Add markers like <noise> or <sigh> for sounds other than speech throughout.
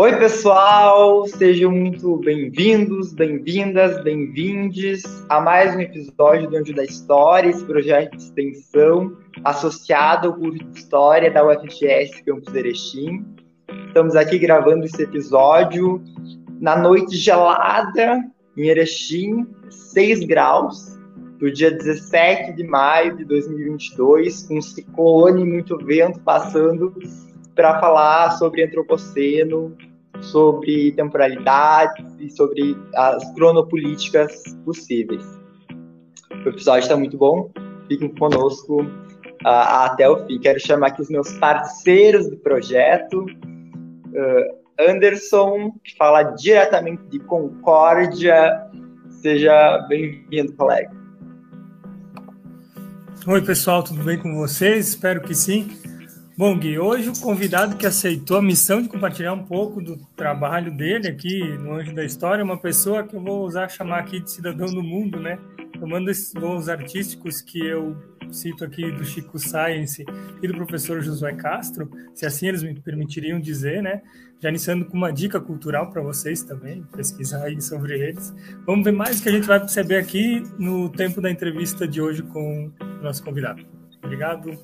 Oi, pessoal! Sejam muito bem-vindos, bem-vindas, bem-vindes a mais um episódio do Anjo da História, esse projeto de extensão associado ao curso de História da UFGS Campus Erechim. Estamos aqui gravando esse episódio na noite gelada em Erechim, 6 graus, do dia 17 de maio de 2022, com um ciclone, muito vento passando para falar sobre antropoceno, sobre temporalidades e sobre as cronopolíticas possíveis. O episódio está muito bom, fiquem conosco uh, até o fim. Quero chamar aqui os meus parceiros do projeto. Uh, Anderson, que fala diretamente de Concórdia. Seja bem-vindo, colega. Oi, pessoal, tudo bem com vocês? Espero que sim. Bom, Gui, hoje o convidado que aceitou a missão de compartilhar um pouco do trabalho dele aqui no Anjo da História é uma pessoa que eu vou usar chamar aqui de cidadão do mundo, né? Tomando esses voos artísticos que eu cito aqui do Chico Science e do professor Josué Castro, se assim eles me permitiriam dizer, né? Já iniciando com uma dica cultural para vocês também, pesquisar aí sobre eles. Vamos ver mais o que a gente vai perceber aqui no tempo da entrevista de hoje com o nosso convidado. Obrigado.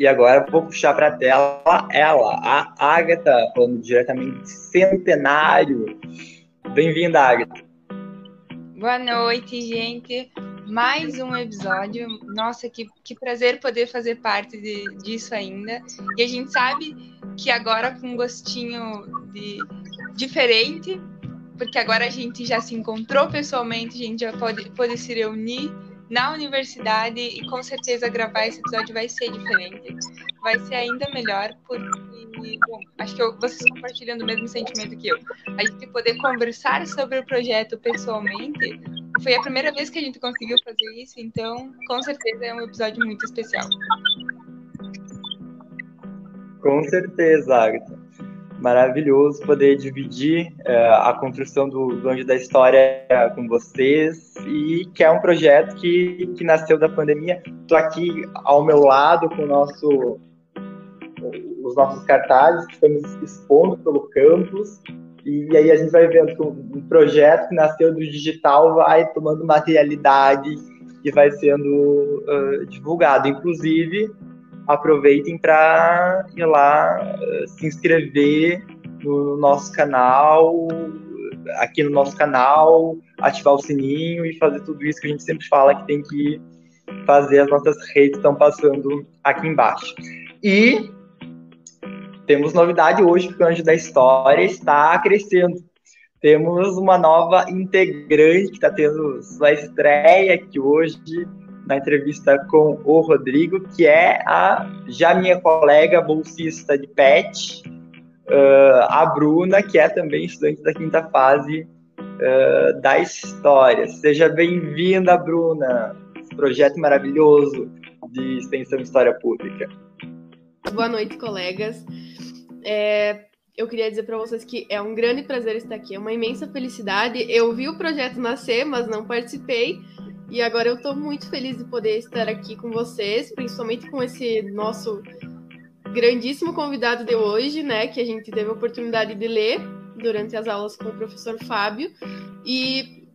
E agora vou puxar para a tela ela, a Agatha, falando diretamente Centenário. Bem-vinda, Agatha. Boa noite, gente. Mais um episódio. Nossa, que, que prazer poder fazer parte de, disso ainda. E a gente sabe que agora com um gostinho de diferente, porque agora a gente já se encontrou pessoalmente, a gente já pode, pode se reunir na universidade e com certeza gravar esse episódio vai ser diferente. Vai ser ainda melhor porque, bom, acho que eu, vocês compartilham o mesmo sentimento que eu. A gente poder conversar sobre o projeto pessoalmente foi a primeira vez que a gente conseguiu fazer isso, então com certeza é um episódio muito especial. Com certeza, Agatha maravilhoso poder dividir uh, a construção do, do Anjo da História com vocês e que é um projeto que, que nasceu da pandemia. Estou aqui ao meu lado com nosso, os nossos cartazes que estamos expondo pelo campus e aí a gente vai vendo que um projeto que nasceu do digital vai tomando materialidade e vai sendo uh, divulgado. Inclusive, aproveitem para ir lá se inscrever no nosso canal, aqui no nosso canal, ativar o sininho e fazer tudo isso que a gente sempre fala que tem que fazer, as nossas redes estão passando aqui embaixo. E temos novidade hoje, que o Anjo da História está crescendo. Temos uma nova integrante que está tendo sua estreia aqui hoje, na entrevista com o Rodrigo, que é a já minha colega bolsista de PET, uh, a Bruna, que é também estudante da quinta fase uh, da História. Seja bem-vinda, Bruna, esse projeto maravilhoso de extensão História Pública. Boa noite, colegas. É, eu queria dizer para vocês que é um grande prazer estar aqui, é uma imensa felicidade. Eu vi o projeto nascer, mas não participei, e agora eu estou muito feliz de poder estar aqui com vocês, principalmente com esse nosso grandíssimo convidado de hoje, né? Que a gente teve a oportunidade de ler durante as aulas com o professor Fábio. E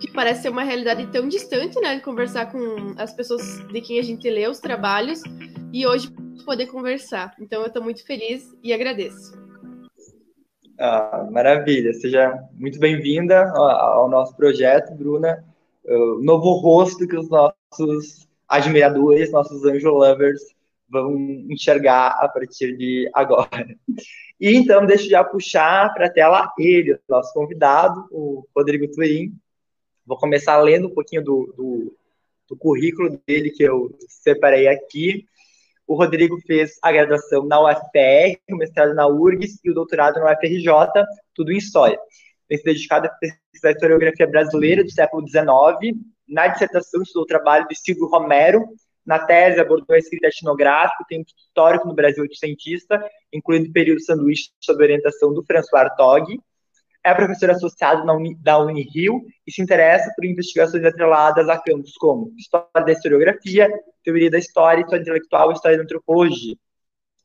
que parece ser uma realidade tão distante, né? De conversar com as pessoas de quem a gente lê os trabalhos. E hoje poder conversar. Então eu estou muito feliz e agradeço. Ah, maravilha, seja muito bem-vinda ao nosso projeto, Bruna uh, novo rosto que os nossos admiradores, nossos anjo lovers vão enxergar a partir de agora. E então, deixa eu já puxar para a tela ele, nosso convidado, o Rodrigo Turim. Vou começar lendo um pouquinho do, do, do currículo dele que eu separei aqui. O Rodrigo fez a graduação na UFPR, o mestrado na URGS e o doutorado na UFRJ, tudo em História tem se dedicado a pesquisar a historiografia brasileira do século XIX. Na dissertação, estudou o trabalho de Silvio Romero. Na tese, abordou a escrita etnográfica, tem um histórico no Brasil cientista, incluindo o período sanduíche sob orientação do François Artog. É professor associado Uni, da Unirio e se interessa por investigações atreladas a campos como história da historiografia, teoria da história, história intelectual e história da antropologia.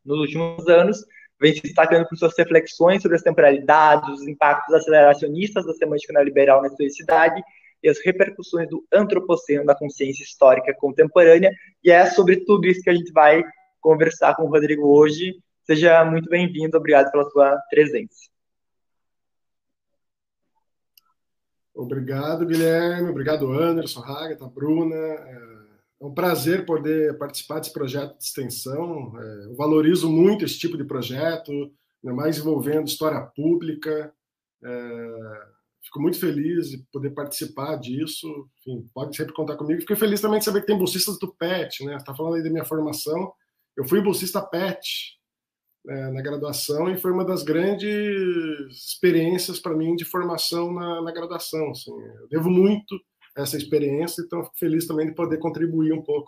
Nos últimos anos, vem se destacando por suas reflexões sobre as temporalidades, os impactos aceleracionistas da semântica neoliberal na historicidade e as repercussões do antropoceno na consciência histórica contemporânea. E é sobre tudo isso que a gente vai conversar com o Rodrigo hoje. Seja muito bem-vindo, obrigado pela sua presença. Obrigado, Guilherme. Obrigado, Anderson, Hagatha, Bruna. É um prazer poder participar desse projeto de extensão. É, eu valorizo muito esse tipo de projeto, mais envolvendo história pública. É, fico muito feliz de poder participar disso. Enfim, pode sempre contar comigo. Fiquei feliz também de saber que tem bolsistas do PET. Né? Você está falando aí da minha formação. Eu fui bolsista PET é, na graduação e foi uma das grandes experiências para mim de formação na, na graduação. Assim. Eu devo muito essa experiência, então fico feliz também de poder contribuir um pouco.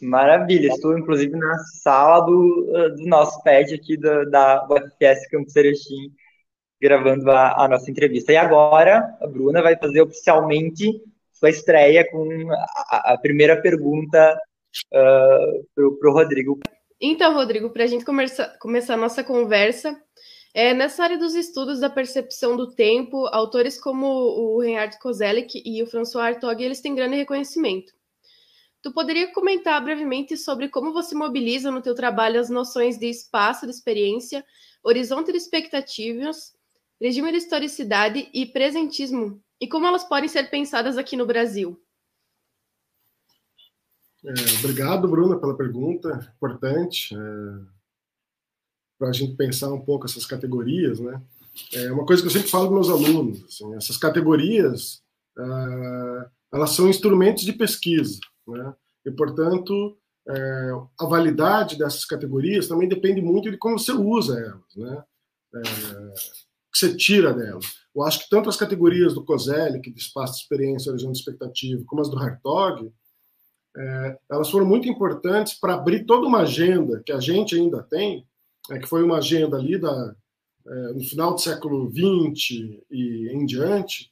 Maravilha, estou inclusive na sala do, do nosso PET aqui do, da UFS Campus Erechim, gravando a, a, nossa entrevista. E agora a Bruna vai fazer oficialmente sua estreia com a, a primeira pergunta uh, para o Rodrigo. Então, Rodrigo, para a gente começar, começar a nossa conversa, é, nessa área dos estudos da percepção do tempo, autores como o Reinhard Kozelek e o François Hartog, eles têm grande reconhecimento. Tu poderia comentar brevemente sobre como você mobiliza no teu trabalho as noções de espaço de experiência, horizonte de expectativas, regime de historicidade e presentismo, e como elas podem ser pensadas aqui no Brasil? É, obrigado, Bruna, pela pergunta. Importante é, para a gente pensar um pouco essas categorias, né? É uma coisa que eu sempre falo para meus alunos. Assim, essas categorias, é, elas são instrumentos de pesquisa, né? E, portanto, é, a validade dessas categorias também depende muito de como você usa elas, né? É, que você tira delas. Eu acho que tanto as categorias do Kozelik, de espaço de experiência, de expectativa, como as do Hartog, é, elas foram muito importantes para abrir toda uma agenda que a gente ainda tem, é, que foi uma agenda ali da, é, no final do século XX e em diante,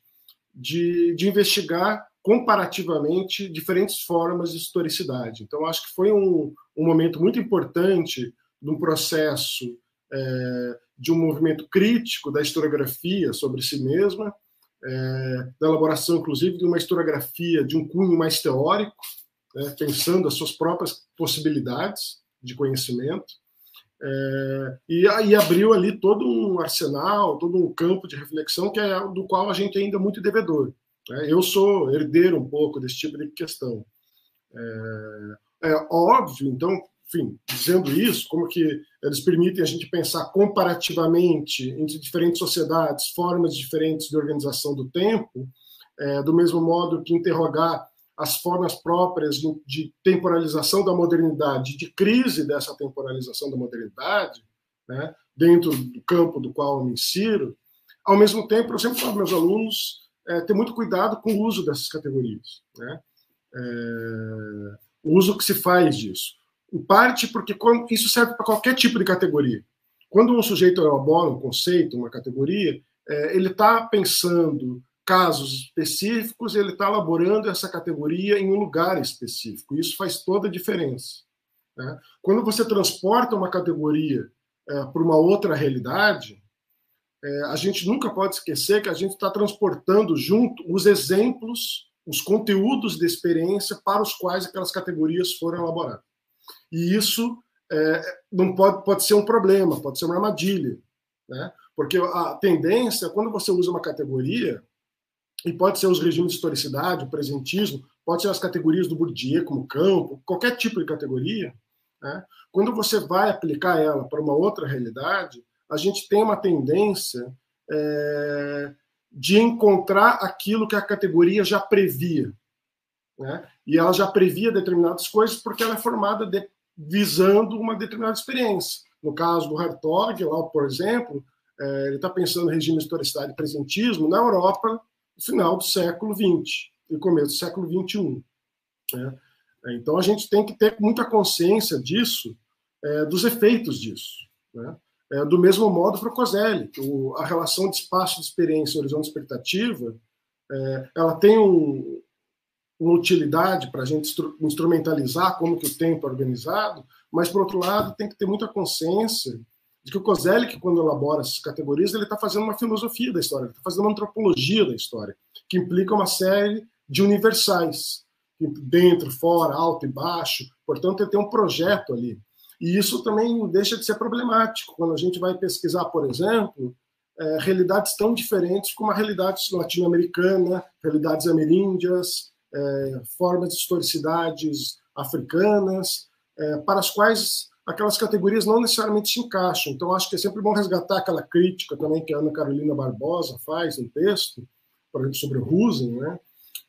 de, de investigar comparativamente diferentes formas de historicidade. Então, acho que foi um, um momento muito importante de um processo é, de um movimento crítico da historiografia sobre si mesma, é, da elaboração, inclusive, de uma historiografia de um cunho mais teórico, né, pensando as suas próprias possibilidades de conhecimento, é, e aí abriu ali todo um arsenal, todo um campo de reflexão que é do qual a gente ainda é muito devedor. Né? Eu sou herdeiro um pouco desse tipo de questão. É, é óbvio, então, enfim, dizendo isso, como que eles permitem a gente pensar comparativamente entre diferentes sociedades, formas diferentes de organização do tempo, é, do mesmo modo que interrogar as formas próprias de temporalização da modernidade, de crise dessa temporalização da modernidade, né, dentro do campo do qual eu me insiro, ao mesmo tempo, eu sempre falo para meus alunos é, ter muito cuidado com o uso dessas categorias, né, é, o uso que se faz disso. Em parte porque isso serve para qualquer tipo de categoria. Quando um sujeito elabora um conceito, uma categoria, é, ele está pensando casos específicos, ele está elaborando essa categoria em um lugar específico. Isso faz toda a diferença. Né? Quando você transporta uma categoria é, para uma outra realidade, é, a gente nunca pode esquecer que a gente está transportando junto os exemplos, os conteúdos de experiência para os quais aquelas categorias foram elaboradas. E isso é, não pode, pode ser um problema, pode ser uma armadilha. Né? Porque a tendência, quando você usa uma categoria, e pode ser os regimes de historicidade, o presentismo, pode ser as categorias do Bourdieu, como campo, qualquer tipo de categoria. Né? Quando você vai aplicar ela para uma outra realidade, a gente tem uma tendência é, de encontrar aquilo que a categoria já previa. Né? E ela já previa determinadas coisas porque ela é formada de, visando uma determinada experiência. No caso do Hartog, lá, por exemplo, é, ele está pensando em regime de historicidade e presentismo na Europa final do século XX e começo do século XXI. Né? Então a gente tem que ter muita consciência disso, é, dos efeitos disso. Né? É, do mesmo modo para o Coselli, a relação de espaço de experiência horizonte de expectativa, é, ela tem um, uma utilidade para a gente instrumentalizar como que o tempo é organizado, mas, por outro lado, tem que ter muita consciência de que o Kozelik, quando elabora essas categorias, ele está fazendo uma filosofia da história, está fazendo uma antropologia da história, que implica uma série de universais, dentro, fora, alto e baixo. Portanto, ele tem um projeto ali. E isso também deixa de ser problemático quando a gente vai pesquisar, por exemplo, é, realidades tão diferentes como a realidade latino-americana, realidades ameríndias, é, formas de historicidades africanas, é, para as quais aquelas categorias não necessariamente se encaixam. Então, acho que é sempre bom resgatar aquela crítica também que a Ana Carolina Barbosa faz no texto, por exemplo, sobre o Rosen, né?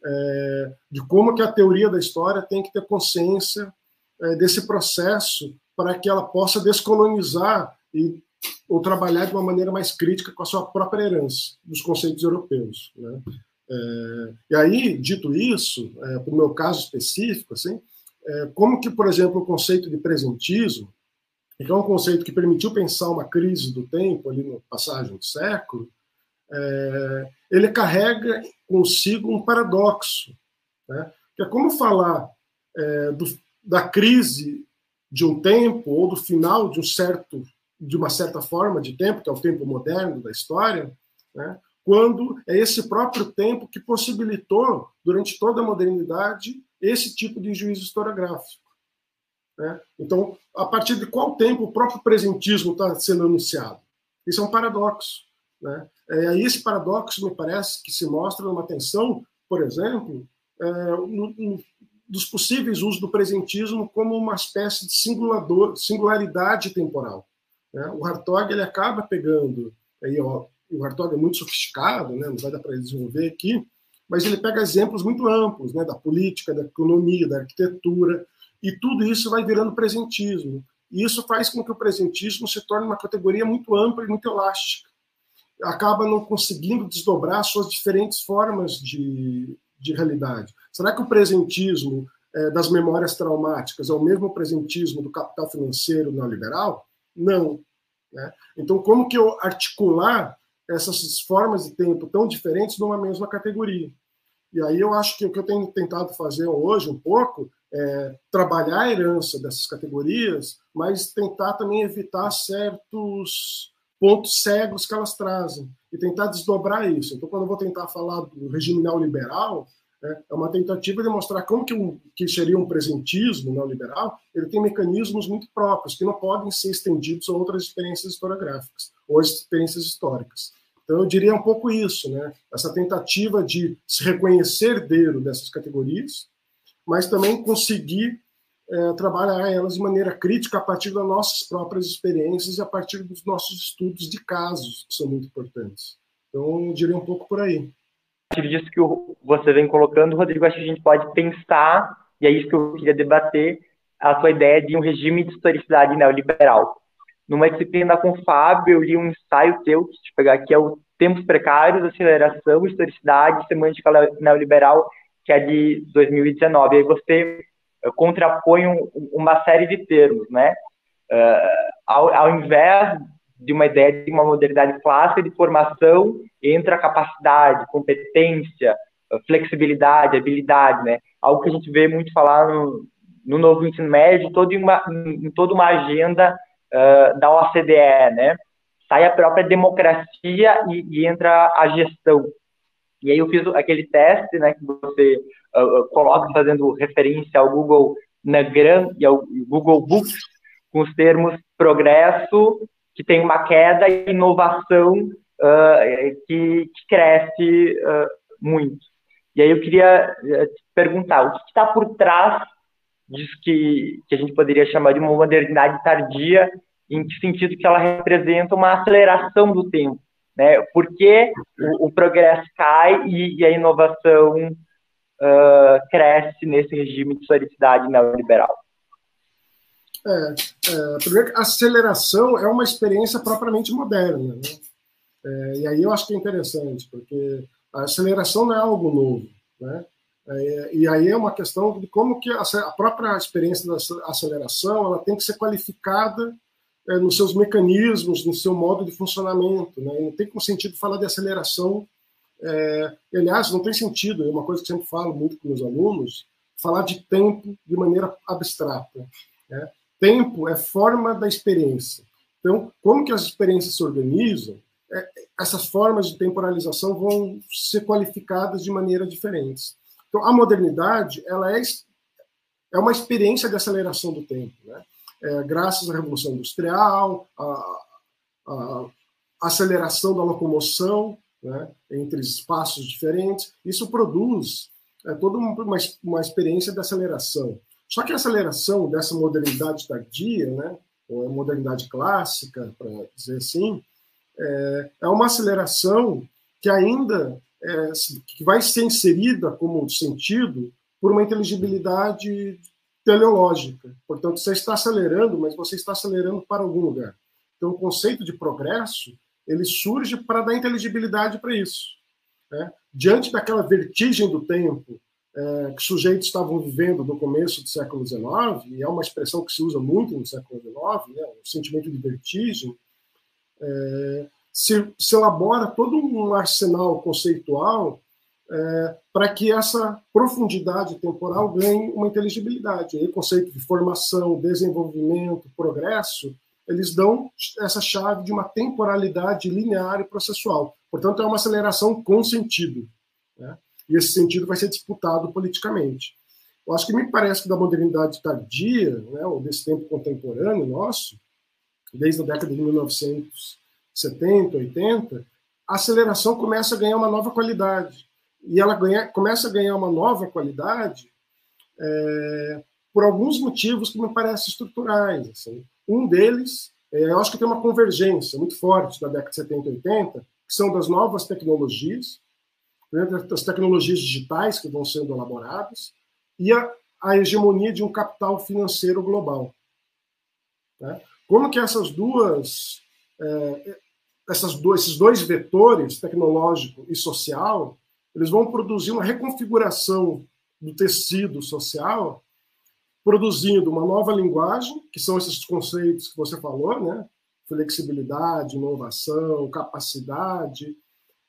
É, de como que a teoria da história tem que ter consciência é, desse processo para que ela possa descolonizar e ou trabalhar de uma maneira mais crítica com a sua própria herança dos conceitos europeus. Né? É, e aí, dito isso, é, para o meu caso específico, assim, como que, por exemplo, o conceito de presentismo, que é um conceito que permitiu pensar uma crise do tempo ali no passagem do século, é, ele carrega consigo um paradoxo, né? que é como falar é, do, da crise de um tempo ou do final de um certo de uma certa forma de tempo, que é o tempo moderno da história, né? quando é esse próprio tempo que possibilitou, durante toda a modernidade, esse tipo de juízo historiográfico. Né? Então, a partir de qual tempo o próprio presentismo está sendo anunciado? Isso é um paradoxo. Né? É, aí esse paradoxo me parece que se mostra numa tensão, por exemplo, é, no, no, dos possíveis usos do presentismo como uma espécie de singularidade temporal. Né? O Hartog ele acaba pegando, aí, ó, o Hartog é muito sofisticado, né? não vai dar para desenvolver aqui, mas ele pega exemplos muito amplos, né, da política, da economia, da arquitetura, e tudo isso vai virando presentismo. E isso faz com que o presentismo se torne uma categoria muito ampla e muito elástica. Acaba não conseguindo desdobrar suas diferentes formas de, de realidade. Será que o presentismo é, das memórias traumáticas é o mesmo presentismo do capital financeiro neoliberal? Não. Né? Então, como que eu articular essas formas de tempo tão diferentes numa mesma categoria. E aí eu acho que o que eu tenho tentado fazer hoje um pouco é trabalhar a herança dessas categorias, mas tentar também evitar certos pontos cegos que elas trazem e tentar desdobrar isso. Então, quando eu vou tentar falar do regime neoliberal, é uma tentativa de mostrar como que, um, que seria um presentismo neoliberal, ele tem mecanismos muito próprios, que não podem ser estendidos a outras experiências historiográficas ou experiências históricas. Então, eu diria um pouco isso, né? essa tentativa de se reconhecer dentro dessas categorias, mas também conseguir é, trabalhar elas de maneira crítica a partir das nossas próprias experiências e a partir dos nossos estudos de casos, que são muito importantes. Então, eu diria um pouco por aí. Partir disso que você vem colocando, Rodrigo, acho que a gente pode pensar, e é isso que eu queria debater, a sua ideia de um regime de historicidade neoliberal numa disciplina com o Fábio, eu li um ensaio teu, que te pegar aqui, é o Tempos Precários, Aceleração, Historicidade, Semântica Neoliberal, que é de 2019. Aí você eh, contrapõe um, uma série de termos, né? Uh, ao, ao invés de uma ideia de uma modernidade clássica de formação, entra capacidade, competência, flexibilidade, habilidade, né? Algo que a gente vê muito falar no, no novo ensino médio, todo em, uma, em toda uma agenda uh, da OCDE, né? Sai a própria democracia e, e, entra a gestão. E aí eu fiz aquele teste, né, que você uh, coloca fazendo referência ao Google Nagram e ao Google Books, com os termos progresso, que tem uma queda, e inovação, uh, que, que, cresce muito. E aí eu queria te perguntar, o que está por trás disso que, que a gente poderia chamar de uma modernidade tardia, em que sentido que ela representa uma aceleração do tempo, né? Porque o, o progresso cai e, e a inovação uh, cresce nesse regime de historicidade neoliberal. É, é, primeiro, a aceleração é uma experiência propriamente moderna, né? É, e aí eu acho que é interessante, porque a aceleração não é algo novo, né? É, e aí é uma questão de como que a, própria experiência da aceleração ela tem que ser qualificada é, nos seus mecanismos, no seu modo de funcionamento. Né? Não tem sentido falar de aceleração. É, aliás, não tem sentido, é uma coisa que sempre falo muito com meus alunos, falar de tempo de maneira abstrata. Né? Tempo é forma da experiência. Então, como que as experiências se organizam, é, essas formas de temporalização vão ser qualificadas de maneira diferentes. Então, a modernidade ela é, é uma experiência de aceleração do tempo. Né? É, graças à Revolução Industrial, à, aceleração da locomoção né, entre espaços diferentes, isso produz é, toda uma, uma experiência de aceleração. Só que a aceleração dessa modernidade tardia, né, ou modernidade clássica, para dizer assim, é, é uma aceleração que ainda é, que vai ser inserida como sentido por uma inteligibilidade teleológica. Portanto, você está acelerando, mas você está acelerando para algum lugar. Então, o conceito de progresso ele surge para dar inteligibilidade para isso. Né? Diante daquela vertigem do tempo é, que sujeitos estavam vivendo no começo do século XIX, e é uma expressão que se usa muito no século XIX, né, o sentimento de vertigem, é, se, se, elabora todo um arsenal conceitual é, para que essa profundidade temporal ganhe uma inteligibilidade. o conceito de formação, desenvolvimento, progresso, eles dão essa chave de uma temporalidade linear e processual. Portanto, é uma aceleração com sentido. Né? E esse sentido vai ser disputado politicamente. Eu acho que me parece que da modernidade tardia, né, ou desse tempo contemporâneo nosso, desde a década de 1970, 80, a aceleração começa a ganhar uma nova qualidade. E ela ganha, começa a ganhar uma nova qualidade é, por alguns motivos que me parecem estruturais. Assim. Um deles, é, eu acho que tem uma convergência muito forte da década de 70 e 80, que são das novas tecnologias, né, das tecnologias digitais que vão sendo elaboradas, e a, a hegemonia de um capital financeiro global. Né? Como que essas duas, é, essas dois, esses dois vetores, tecnológico e social, eles vão produzir uma reconfiguração do tecido social produzindo uma nova linguagem, que são esses conceitos que você falou, né? flexibilidade, inovação, capacidade,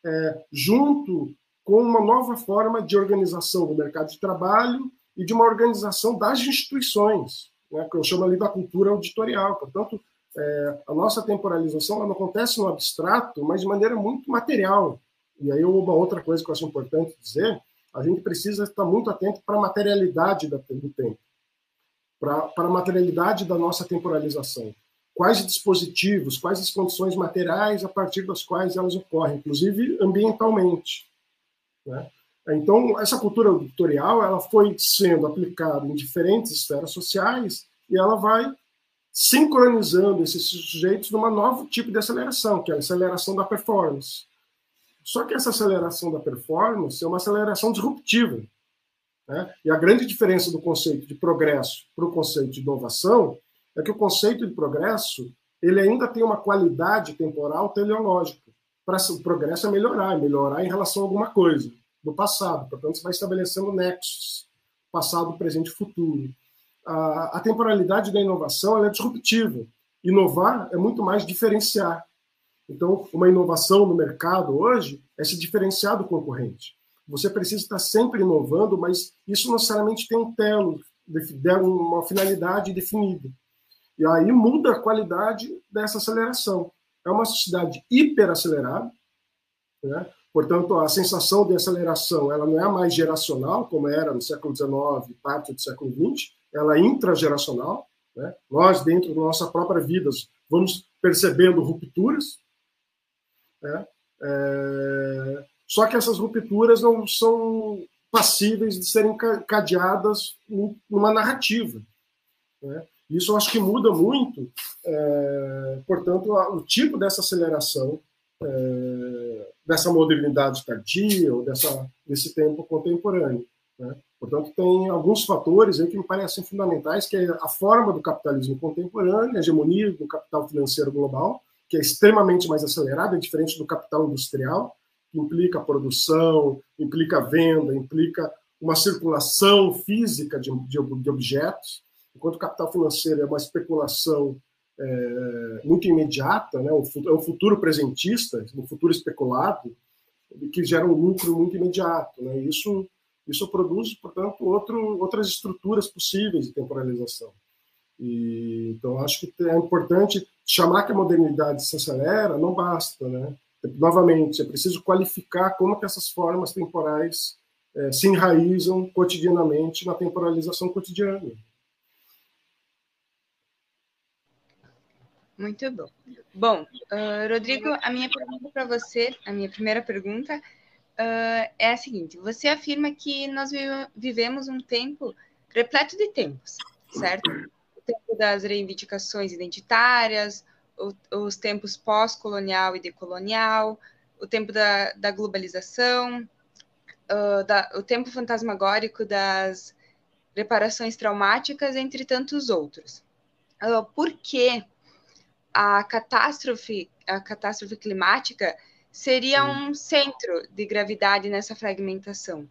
é, junto com uma nova forma de organização do mercado de trabalho e de uma organização das instituições, né? que eu chamo ali da cultura auditorial. Portanto, é, a nossa temporalização não acontece no abstrato, mas de maneira muito material. E aí uma outra coisa que eu acho importante dizer, a gente precisa estar muito atento para a materialidade do tempo para a materialidade da nossa temporalização. Quais dispositivos, quais as condições materiais a partir das quais elas ocorrem, inclusive ambientalmente. Né? Então, essa cultura auditorial ela foi sendo aplicada em diferentes esferas sociais e ela vai sincronizando esses sujeitos numa novo tipo de aceleração, que é a aceleração da performance. Só que essa aceleração da performance é uma aceleração disruptiva. Né? E a grande diferença do conceito de progresso para o conceito de inovação é que o conceito de progresso ele ainda tem uma qualidade temporal teleológica. Para o progresso é melhorar, é melhorar em relação a alguma coisa do passado. Portanto, você vai estabelecendo nexos, passado, presente e futuro. A, a temporalidade da inovação é disruptiva. Inovar é muito mais diferenciar. Então, uma inovação no mercado hoje é se diferenciar do concorrente. Você precisa estar sempre inovando, mas isso necessariamente tem um telo, uma finalidade definida. E aí muda a qualidade dessa aceleração. É uma sociedade hiperacelerada, né? portanto, a sensação de aceleração ela não é mais geracional, como era no século XIX, parte do século XX, ela é intrageracional. Né? Nós, dentro da nossa própria vida, vamos percebendo rupturas. Né? É... Só que essas rupturas não são passíveis de serem cadeadas numa narrativa. Né? Isso eu acho que muda muito, é, portanto, o tipo dessa aceleração, é, dessa modernidade tardia, ou dessa, desse tempo contemporâneo. Né? Portanto, tem alguns fatores aí que me parecem fundamentais, que é a forma do capitalismo contemporâneo, a hegemonia do capital financeiro global, que é extremamente mais acelerada, é diferente do capital industrial, implica produção, implica venda, implica uma circulação física de, de, de objetos, enquanto o capital financeiro é uma especulação é, muito imediata, né? é um futuro presentista, um futuro especulado, que gera um lucro muito imediato. Né? Isso, isso produz, portanto, outro, outras estruturas possíveis de temporalização. E, então, acho que é importante chamar que a modernidade se acelera, não basta, né? Novamente, é preciso qualificar como que essas formas temporais é, se enraizam cotidianamente na temporalização cotidiana. Muito bom. Bom, uh, Rodrigo, a minha pergunta para você, a minha primeira pergunta uh, é a seguinte: você afirma que nós vivemos um tempo repleto de tempos, certo? O tempo das reivindicações identitárias, o, os tempos pós-colonial e decolonial, o tempo da, da globalização, uh, da, o tempo fantasmagórico das reparações traumáticas, entre tantos outros. Uh, por que a catástrofe, a catástrofe climática seria um centro de gravidade nessa fragmentação?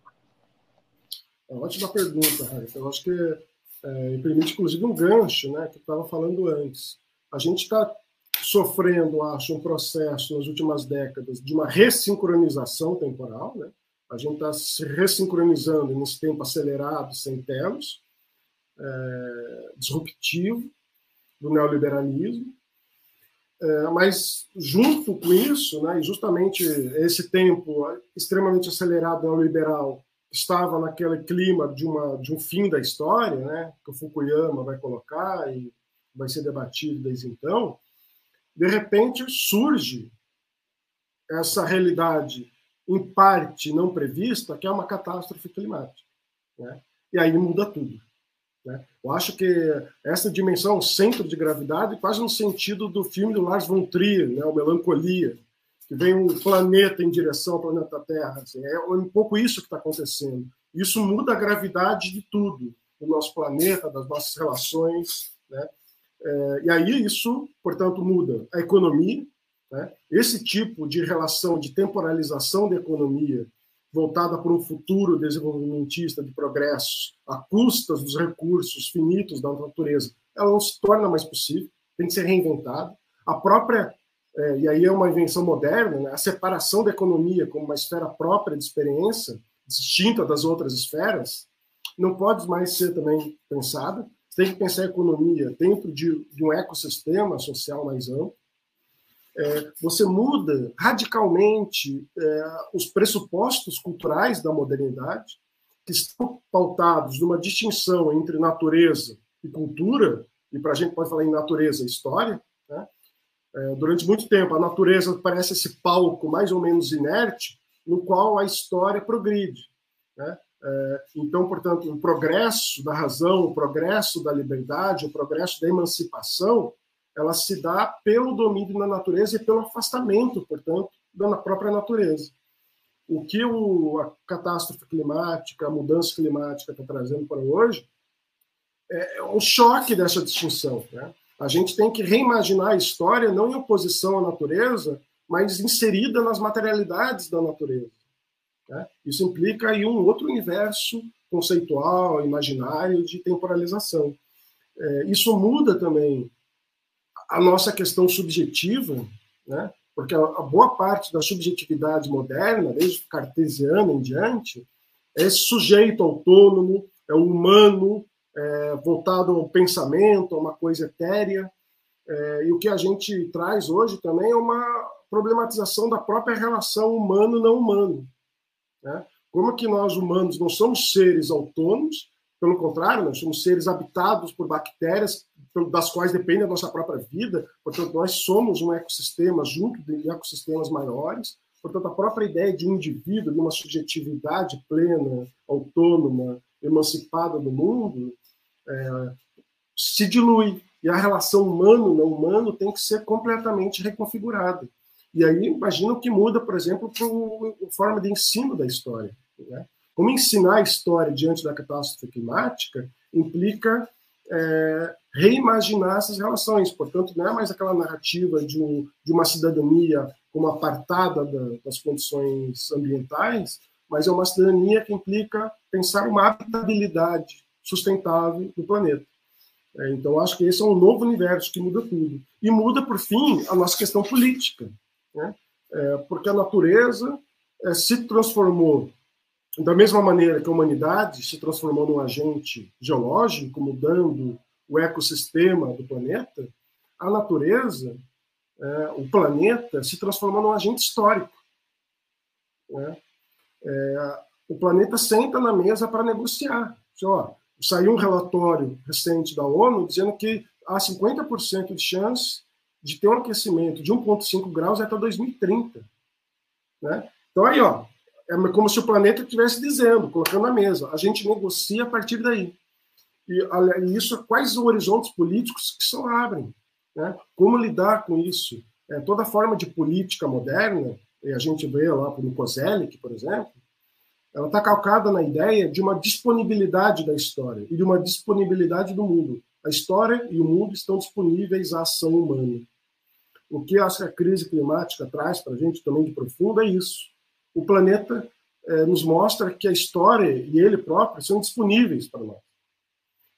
É uma ótima pergunta, Raíssa. Eu acho que é, permite, inclusive, um gancho né, que eu estava falando antes. A gente está sofrendo, acho, um processo nas últimas décadas de uma ressincronização temporal. Né? A gente está se ressincronizando nesse tempo acelerado, sem telos, é, disruptivo do neoliberalismo. É, mas, junto com isso, né, justamente esse tempo extremamente acelerado neoliberal estava naquele clima de, uma, de um fim da história, né, que o Fukuyama vai colocar e vai ser debatido desde então, de repente surge essa realidade, em parte não prevista, que é uma catástrofe climática. Né? E aí muda tudo. Né? Eu acho que essa dimensão, centro de gravidade, quase no sentido do filme do Lars von Trier, né? o Melancolia, que vem um planeta em direção ao planeta Terra. Assim, é um pouco isso que está acontecendo. Isso muda a gravidade de tudo, do nosso planeta, das nossas relações. Né? É, e aí isso, portanto, muda a economia. Né? Esse tipo de relação de temporalização da economia voltada para um futuro desenvolvimentista de progressos, a custas dos recursos finitos da natureza, ela não se torna mais possível, tem que ser reinventada. A própria, é, e aí é uma invenção moderna, né, a separação da economia como uma esfera própria de experiência, distinta das outras esferas, não pode mais ser também pensada. Tem que pensar a economia dentro de, de um ecossistema social mais amplo, é, você muda radicalmente é, os pressupostos culturais da modernidade, que estão pautados numa distinção entre natureza e cultura, e para a gente pode falar em natureza e história. Né? É, durante muito tempo, a natureza parece esse palco mais ou menos inerte, no qual a história progride. Né? É, então, portanto, o progresso da razão, o progresso da liberdade, o progresso da emancipação ela se dá pelo domínio da natureza e pelo afastamento, portanto, da própria natureza. O que o, a catástrofe climática, a mudança climática está trazendo para hoje é, é um choque dessa distinção. Né? A gente tem que reimaginar a história não em oposição à natureza, mas inserida nas materialidades da natureza. Né? Isso implica aí um outro universo conceitual, imaginário de temporalização. É, isso muda também a nossa questão subjetiva, né? porque a, a boa parte da subjetividade moderna, desde o cartesiano em diante, é esse sujeito autônomo, é humano, é, voltado ao pensamento, a uma coisa etérea. É, e o que a gente traz hoje também é uma problematização da própria relação humano-não humano. Né? Como que nós humanos não somos seres autônomos, pelo contrário, nós somos seres habitados por bactérias das quais depende a nossa própria vida. Portanto, nós somos um ecossistema junto de ecossistemas maiores. Portanto, a própria ideia de um indivíduo, de uma subjetividade plena, autônoma, emancipada do mundo, é, se dilui. E a relação humano-não humano tem que ser completamente reconfigurada. E aí, imagina o que muda, por exemplo, a forma de ensino da história. Né? Como ensinar a história diante da catástrofe climática implica é, reimaginar essas relações. Portanto, não é mais aquela narrativa de, um, de uma cidadania como apartada da, das condições ambientais, mas é uma cidadania que implica pensar uma habitabilidade sustentável do planeta. É, então, acho que esse é um novo universo que muda tudo. E muda, por fim, a nossa questão política. Né? É, porque a natureza é, se transformou da mesma maneira que a humanidade se transformou num agente geológico, mudando o ecossistema do planeta, a natureza, é, o planeta, se transforma num agente histórico. Né? É, o planeta senta na mesa para negociar. Ó, saiu um relatório recente da ONU dizendo que há 50% de chance de ter um aquecimento de 1,5 graus até 2030. Né? Então, aí, ó, é como se o planeta estivesse dizendo, colocando na mesa, a gente negocia a partir daí. E, isso, quais os horizontes políticos que se abrem? Né? Como lidar com isso? É, toda forma de política moderna, e a gente vê lá por Kozelic, por exemplo, ela está calcada na ideia de uma disponibilidade da história e de uma disponibilidade do mundo. A história e o mundo estão disponíveis à ação humana. O que a crise climática traz para a gente também de profundo é isso. O planeta é, nos mostra que a história e ele próprio são disponíveis para nós.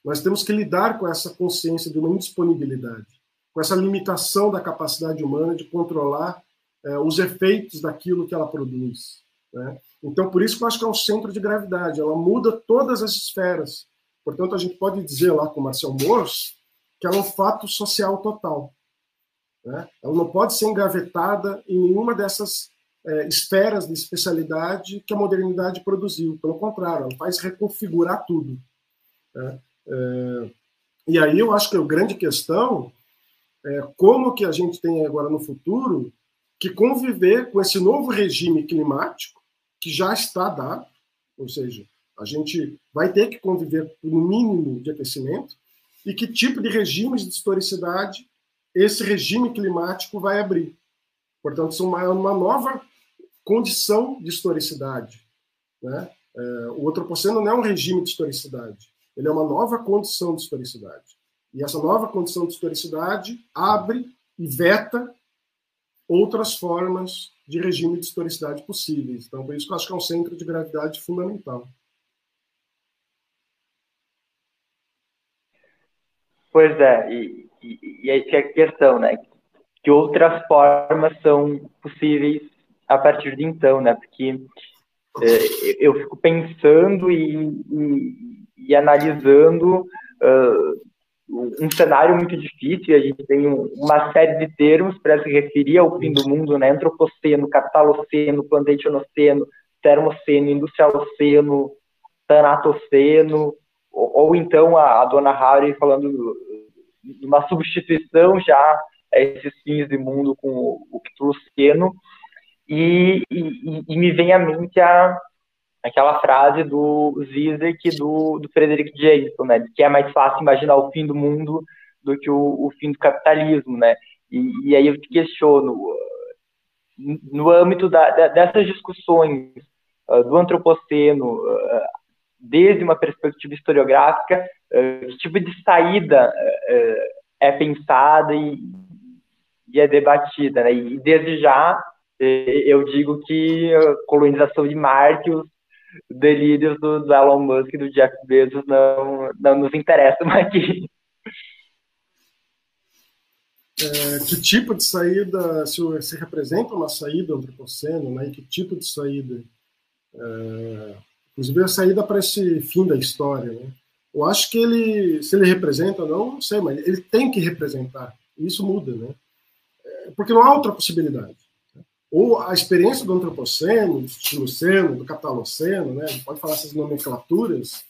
Nós temos que lidar com essa consciência de uma indisponibilidade, com essa limitação da capacidade humana de controlar é, os efeitos daquilo que ela produz. Né? Então, por isso que eu acho que é um centro de gravidade, ela muda todas as esferas. Portanto, a gente pode dizer lá com Marcel Mors que ela é um fato social total. Né? Ela não pode ser engavetada em nenhuma dessas é, esferas de especialidade que a modernidade produziu. Pelo contrário, ela faz reconfigurar tudo. Né? É, e aí eu acho que a grande questão é como que a gente tem agora no futuro que conviver com esse novo regime climático que já está dado, ou seja, a gente vai ter que conviver com um mínimo de aquecimento e que tipo de regimes de historicidade esse regime climático vai abrir. Portanto, isso é uma, uma nova condição de historicidade. Né? É, o antropoceno não é um regime de historicidade, ele é uma nova condição de historicidade. E essa nova condição de historicidade abre e veta outras formas de regime de historicidade possíveis. Então, por isso que eu acho que é um centro de gravidade fundamental. Pois é, e, e, e aí que é a questão, né? Que outras formas são possíveis a partir de então, né? Porque é, eu fico pensando e, e, e analisando uh, um cenário muito difícil, a gente tem uma série de termos para se referir ao fim do mundo, né? Antropoceno, capitaloceno, plantationoceno, termoceno, industrialoceno, tanatoceno, ou, ou então a, a, dona Harry falando de uma substituição já a esses fins de mundo com o, Ptoloceno, e, e, e, me vem à mente a, aquela frase do Zizek do, do Frederick Jameson, né, que é mais fácil imaginar o fim do mundo do que o, o fim do capitalismo, né, e, e, aí eu te questiono, no âmbito da, dessas discussões uh, do antropoceno, uh, desde uma perspectiva historiográfica, uh, que tipo de saída é pensada e, e é debatida, né, e desde já eu digo que a colonização de Marte, os delírios do, Elon Musk e do Jeff Bezos não, não nos interessam aqui. É, que tipo de saída, se, se representa uma saída antropoceno, né? E que tipo de saída? É, inclusive a saída para esse fim da história, né? Eu acho que ele, se ele representa ou não, não sei, mas ele tem que representar. E isso muda, né? É, porque não há outra possibilidade ou a experiência do antropoceno, do estiloceno, do capitaloceno, né, pode falar essas nomenclaturas,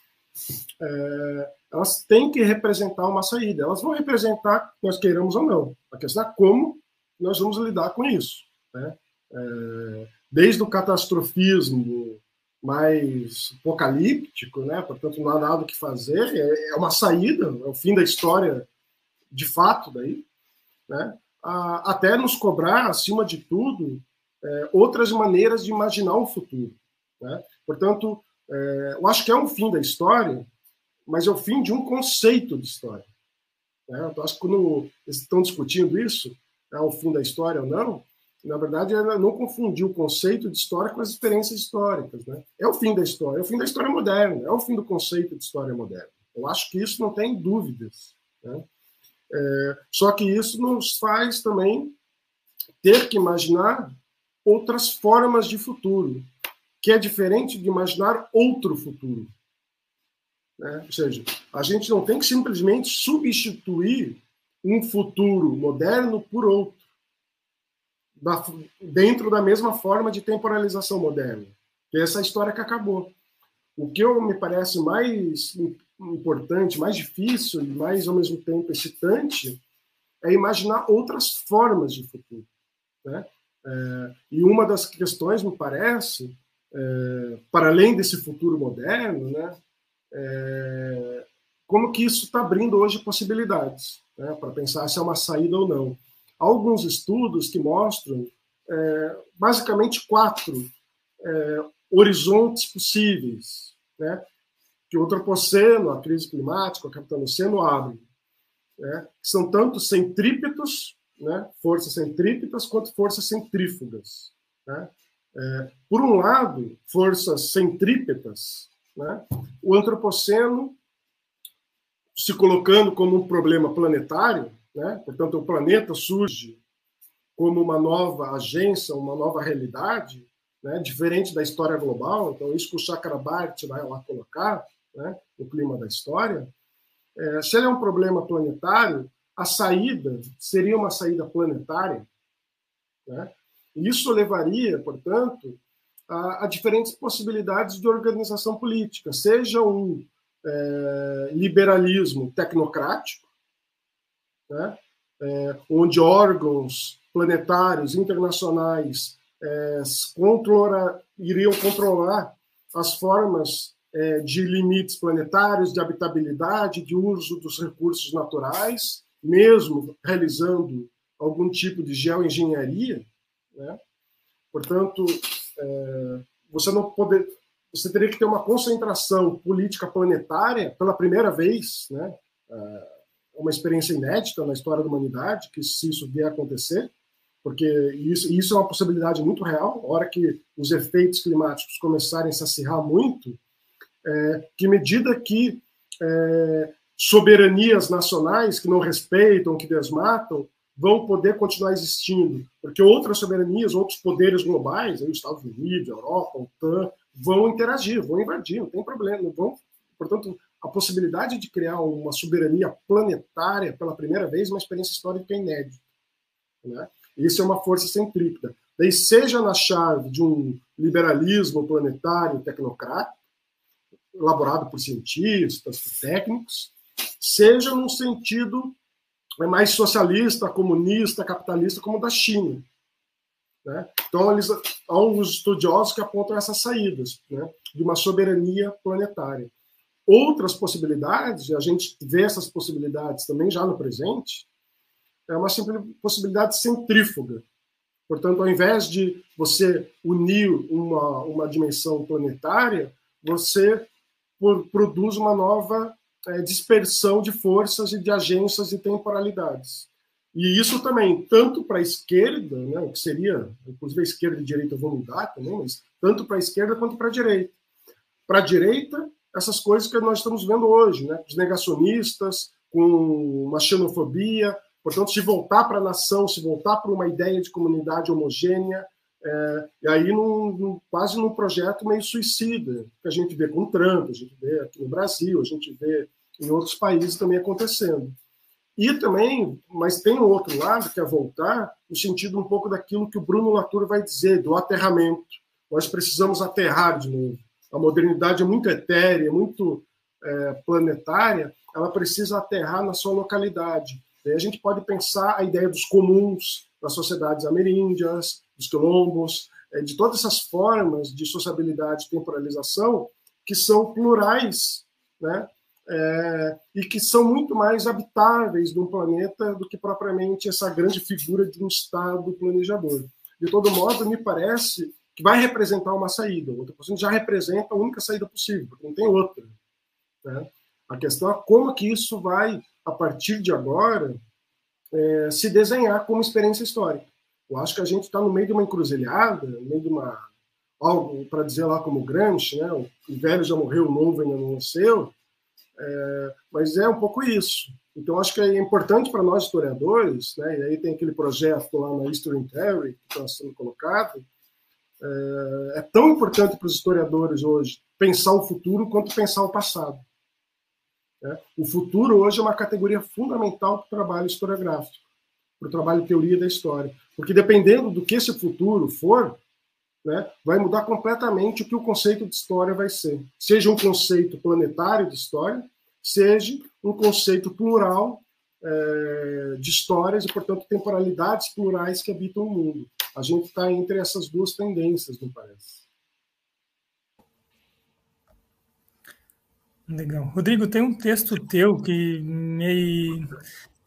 é, elas têm que representar uma saída. Elas vão representar, nós queiramos ou não. A questão é como nós vamos lidar com isso. Né? É, desde o catastrofismo mais apocalíptico, né? portanto não há nada que fazer, é, é uma saída, é o fim da história de fato daí, né? Até nos cobrar, acima de tudo, é, outras maneiras de imaginar o futuro. Né? Portanto, é, eu acho que é um fim da história, mas é o fim de um conceito de história. Né? Então, acho que quando estão discutindo isso, é o fim da história ou não, na verdade, é não confundir o conceito de história com as experiências históricas. Né? É o fim da história, é o fim da história moderna, é o fim do conceito de história moderna. Eu acho que isso não tem dúvidas. Né? É, só que isso nos faz também ter que imaginar outras formas de futuro, que é diferente de imaginar outro futuro. Né? Ou seja, a gente não tem que simplesmente substituir um futuro moderno por outro, da, dentro da mesma forma de temporalização moderna. Que é essa história que acabou. O que eu me parece mais importante, mais difícil e mais ao mesmo tempo excitante é imaginar outras formas de futuro. Né? É, e uma das questões, me parece, é, para além desse futuro moderno, né, é, como que isso está abrindo hoje possibilidades né, para pensar se é uma saída ou não. Há alguns estudos que mostram é, basicamente quatro é, horizontes possíveis, né, que o antropoceno, a crise climática, o capitaloceno abrem, né, são tanto centrípetos, né, forças centrípetas, quanto forças centrífugas. Né. É, por um lado, forças centrípetas, né, o antropoceno se colocando como um problema planetário, né, portanto, o planeta surge como uma nova agência, uma nova realidade, né, diferente da história global. Então, isso que o Chakrabarti vai lá colocar, né, o clima da história. É, se ele é um problema planetário, a saída seria uma saída planetária. Né? Isso levaria, portanto, a, a, diferentes possibilidades de organização política, seja um é, liberalismo tecnocrático, né? é, onde órgãos planetários, internacionais, é, controla, iriam controlar as formas de limites planetários, de habitabilidade, de uso dos recursos naturais, mesmo realizando algum tipo de geoengenharia. Né? Portanto, é, você não poder, você teria que ter uma concentração política planetária pela primeira vez, né? É uma experiência inédita na história da humanidade, que se isso vier a acontecer, porque isso, isso é uma possibilidade muito real, a hora que os efeitos climáticos começarem a se acirrar muito, é, que medida que é, soberanias nacionais que não respeitam, que desmatam, vão poder continuar existindo, porque outras soberanias, outros poderes globais, aí, os Estados Unidos, a Europa, a OTAN, vão interagir, vão invadir, não tem problema, vão. Portanto, a possibilidade de criar uma soberania planetária pela primeira vez é uma experiência histórica inédita. Né? Isso é uma força centrípeta. Daí, seja na chave de um liberalismo planetário tecnocrático, elaborado por cientistas, por técnicos, seja num sentido mais socialista, comunista, capitalista, como o da China. Né? Então, eles, há alguns estudiosos que apontam essas saídas né? de uma soberania planetária. Outras possibilidades, e a gente vê essas possibilidades também já no presente, é uma possibilidade centrífuga. Portanto, ao invés de você unir uma, uma dimensão planetária, você produz uma nova é, dispersão de forças e de agências e temporalidades. E isso também, tanto para a esquerda, né, o que seria, inclusive a esquerda e a direita vão mudar também, mas tanto para a esquerda quanto para a direita. Para a direita, essas coisas que nós estamos vendo hoje, né, os negacionistas, com uma xenofobia, portanto, se voltar para a nação, se voltar para uma ideia de comunidade homogênea, é, e aí num, num, quase num projeto meio suicida, que a gente vê com Trump, a gente vê aqui no Brasil, a gente vê em outros países também acontecendo. E também, mas tem um outro lado que é voltar no sentido um pouco daquilo que o Bruno Latour vai dizer, do aterramento. Nós precisamos aterrar de novo. A modernidade é muito etérea, muito é, planetária, ela precisa aterrar na sua localidade. Daí a gente pode pensar a ideia dos comuns, das sociedades ameríndias, dos quilombos, é, de todas essas formas de sociabilidade e temporalização que são plurais, né? é, e que são muito mais habitáveis um planeta do que propriamente essa grande figura de um Estado planejador. De todo modo, me parece que vai representar uma saída. O outro já representa a única saída possível, porque não tem outra. Né? A questão é como que isso vai, a partir de agora, é, se desenhar como experiência histórica. Eu acho que a gente está no meio de uma encruzilhada, no meio de uma algo para dizer lá como Gramsci, né? O velho já morreu, o novo ainda não nasceu. É, mas é um pouco isso. Então, acho que é importante para nós historiadores, né, e aí tem aquele projeto lá na History and Theory que está sendo colocado, é, é tão importante para os historiadores hoje pensar o futuro quanto pensar o passado. Né? O futuro hoje é uma categoria fundamental para o trabalho historiográfico, para o trabalho de teoria da história. Porque dependendo do que esse futuro for, né, vai mudar completamente o que o conceito de história vai ser. Seja um conceito planetário de história, seja um conceito plural é, de histórias e, portanto, temporalidades plurais que habitam o mundo. A gente está entre essas duas tendências, me parece. Legal. Rodrigo, tem um texto teu que me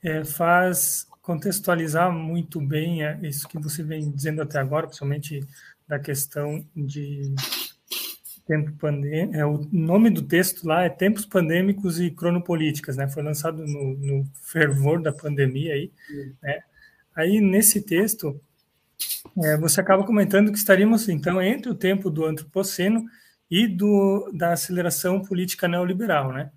é, faz contextualizar muito bem é, isso que você vem dizendo até agora, principalmente da questão de tempo pandêmico. É, o nome do texto lá é Tempos Pandêmicos e Cronopolíticas, né? Foi lançado no, no fervor da pandemia aí, né? Aí nesse texto é, você acaba comentando que estaríamos então entre o tempo do antropoceno e do, da aceleração política neoliberal, né?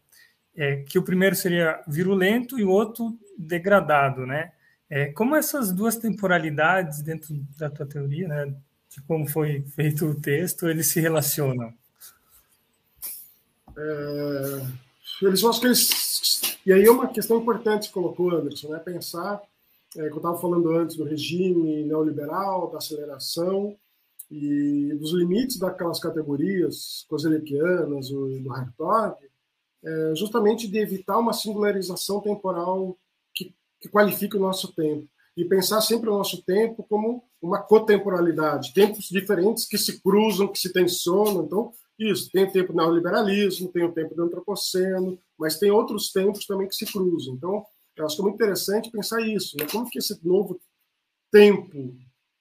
É, que o primeiro seria virulento e o outro degradado, né? É, como essas duas temporalidades dentro da tua teoria, né, de como foi feito o texto, eles se relacionam? É, eles acho que eles, e aí é uma questão importante que colocou Anderson, né? Pensar, é, que eu estava falando antes do regime neoliberal, da aceleração e dos limites daquelas categorias kozelekianas do Hartog, é, justamente de evitar uma singularização temporal que, qualifique o nosso tempo e pensar sempre o nosso tempo como uma cotemporalidade, tempos diferentes que se cruzam, que se tensionam. Então, isso, tem o tempo do neoliberalismo, tem o tempo do antropoceno, mas tem outros tempos também que se cruzam. Então, eu acho que é muito interessante pensar isso, né? como que esse novo tempo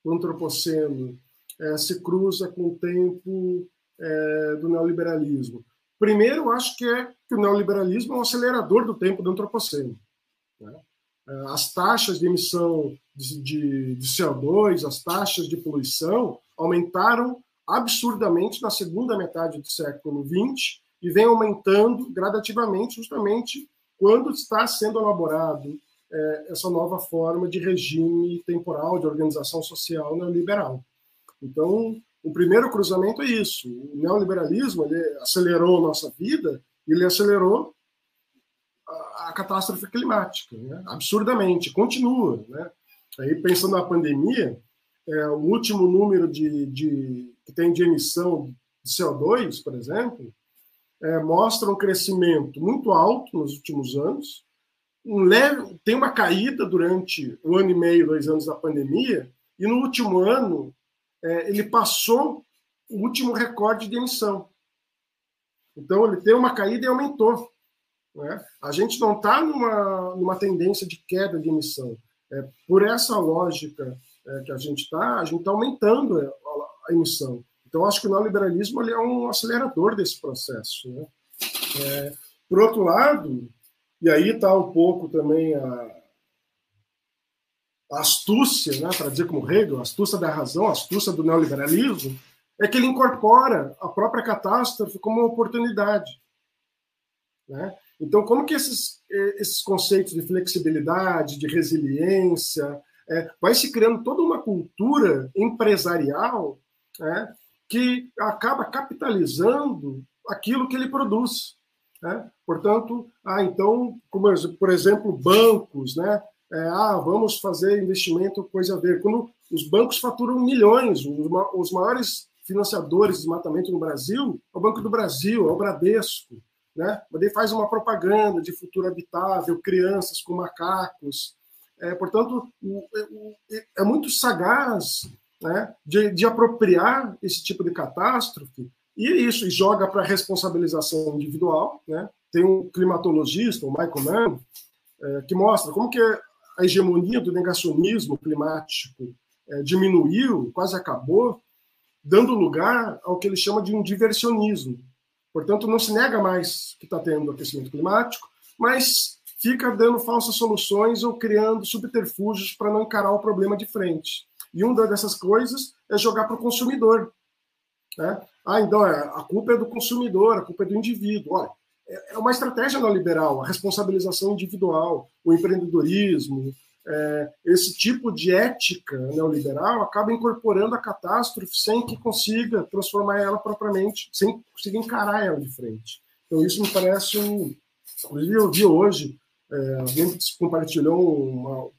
do antropoceno é, se cruza com o tempo é, do neoliberalismo. Primeiro, eu acho que é que o neoliberalismo é um acelerador do tempo do antropoceno. Né? É, as taxas de emissão de, de, de CO2, as taxas de poluição aumentaram absurdamente na segunda metade do século XX e vem aumentando gradativamente justamente quando está sendo elaborado é, essa nova forma de regime temporal de organização social neoliberal. Então, o primeiro cruzamento é isso. O neoliberalismo ele acelerou nossa vida ele acelerou a, catástrofe climática, né? absurdamente. Continua. Né? Aí, pensando na pandemia, é, o último número de, de, que tem de emissão de CO2, por exemplo, é, mostra um crescimento muito alto nos últimos anos, um leve, tem uma caída durante um ano e meio, dois anos da pandemia, e no último ano é, ele passou o último recorde de emissão. Então, ele teve uma caída e aumentou. Né? A gente não está numa, numa tendência de queda de emissão. É, por essa lógica é, que a gente está, a gente está aumentando a, a, emissão. Então, acho que o neoliberalismo ele é um acelerador desse processo. Né? É, por outro lado, e aí está um pouco também a, a astúcia, né, para dizer como Hegel, a astúcia da razão, a astúcia do neoliberalismo, é que ele incorpora a própria catástrofe como uma oportunidade. Né? Então, como que esses, esses conceitos de flexibilidade, de resiliência, é, vai se criando toda uma cultura empresarial né, que acaba capitalizando aquilo que ele produz. Né? Portanto, ah, então, como, por exemplo, bancos, né, é, ah, vamos fazer investimento, coisa a ver. Quando os bancos faturam milhões, os maiores financiadores de desmatamento no Brasil é o Banco do Brasil, é o Bradesco. Né? Ele faz uma propaganda de futuro habitável, crianças com macacos. É, portanto, é muito sagaz né, de, de apropriar esse tipo de catástrofe e é isso, e joga para responsabilização individual. Né? Tem um climatologista, o Michael Mann, é, que mostra como que a hegemonia do negacionismo climático é, diminuiu, quase acabou, dando lugar ao que ele chama de um diversionismo. Portanto, não se nega mais que está tendo aquecimento climático, mas fica dando falsas soluções ou criando subterfúgios para não encarar o problema de frente. E uma dessas coisas é jogar para o consumidor. Né? Ah, então é, a culpa é do consumidor, a culpa é do indivíduo. Olha, é uma estratégia neoliberal, a responsabilização individual, o empreendedorismo, é, esse tipo de ética neoliberal acaba incorporando a catástrofe sem que consiga transformar ela propriamente, sem conseguir encarar ela de frente. Então, isso me parece um, Inclusive, eu vi hoje, é, alguém compartilhou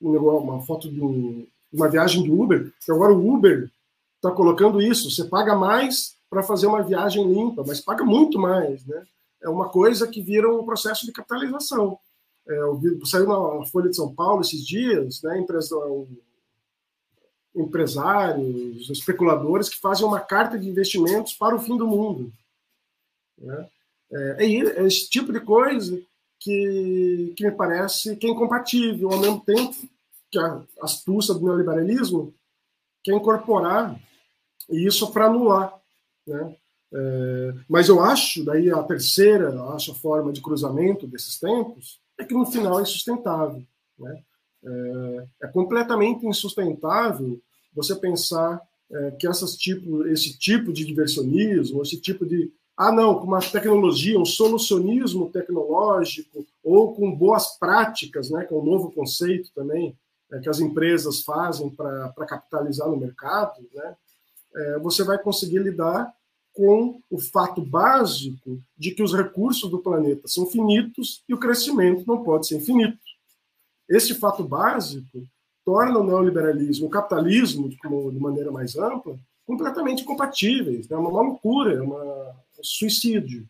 uma, uma, foto de um, uma viagem de Uber, que agora o Uber está colocando isso, você paga mais para fazer uma viagem limpa, mas paga muito mais, né? É uma coisa que vira um processo de capitalização. É, saiu na Folha de São Paulo esses dias, né? Empresários, especuladores que fazem uma carta de investimentos para o fim do mundo. Né? É, é esse tipo de coisa que, que me parece que é incompatível, ao mesmo tempo que a astúcia do neoliberalismo quer incorporar isso para anular. Né? É, mas eu acho, daí a terceira, acho a forma de cruzamento desses tempos, é que no final é insustentável. Né? É, é completamente insustentável você pensar é, que essas tipo, esse tipo de diversionismo, esse tipo de ah, não, com uma tecnologia, um solucionismo tecnológico, ou com boas práticas, né, que é um novo conceito também, é, que as empresas fazem para capitalizar no mercado, né, é, você vai conseguir lidar com o fato básico de que os recursos do planeta são finitos e o crescimento não pode ser infinito. Este fato básico torna o neoliberalismo, o capitalismo, de, maneira mais ampla, completamente compatíveis. É né? uma loucura, é uma, um suicídio.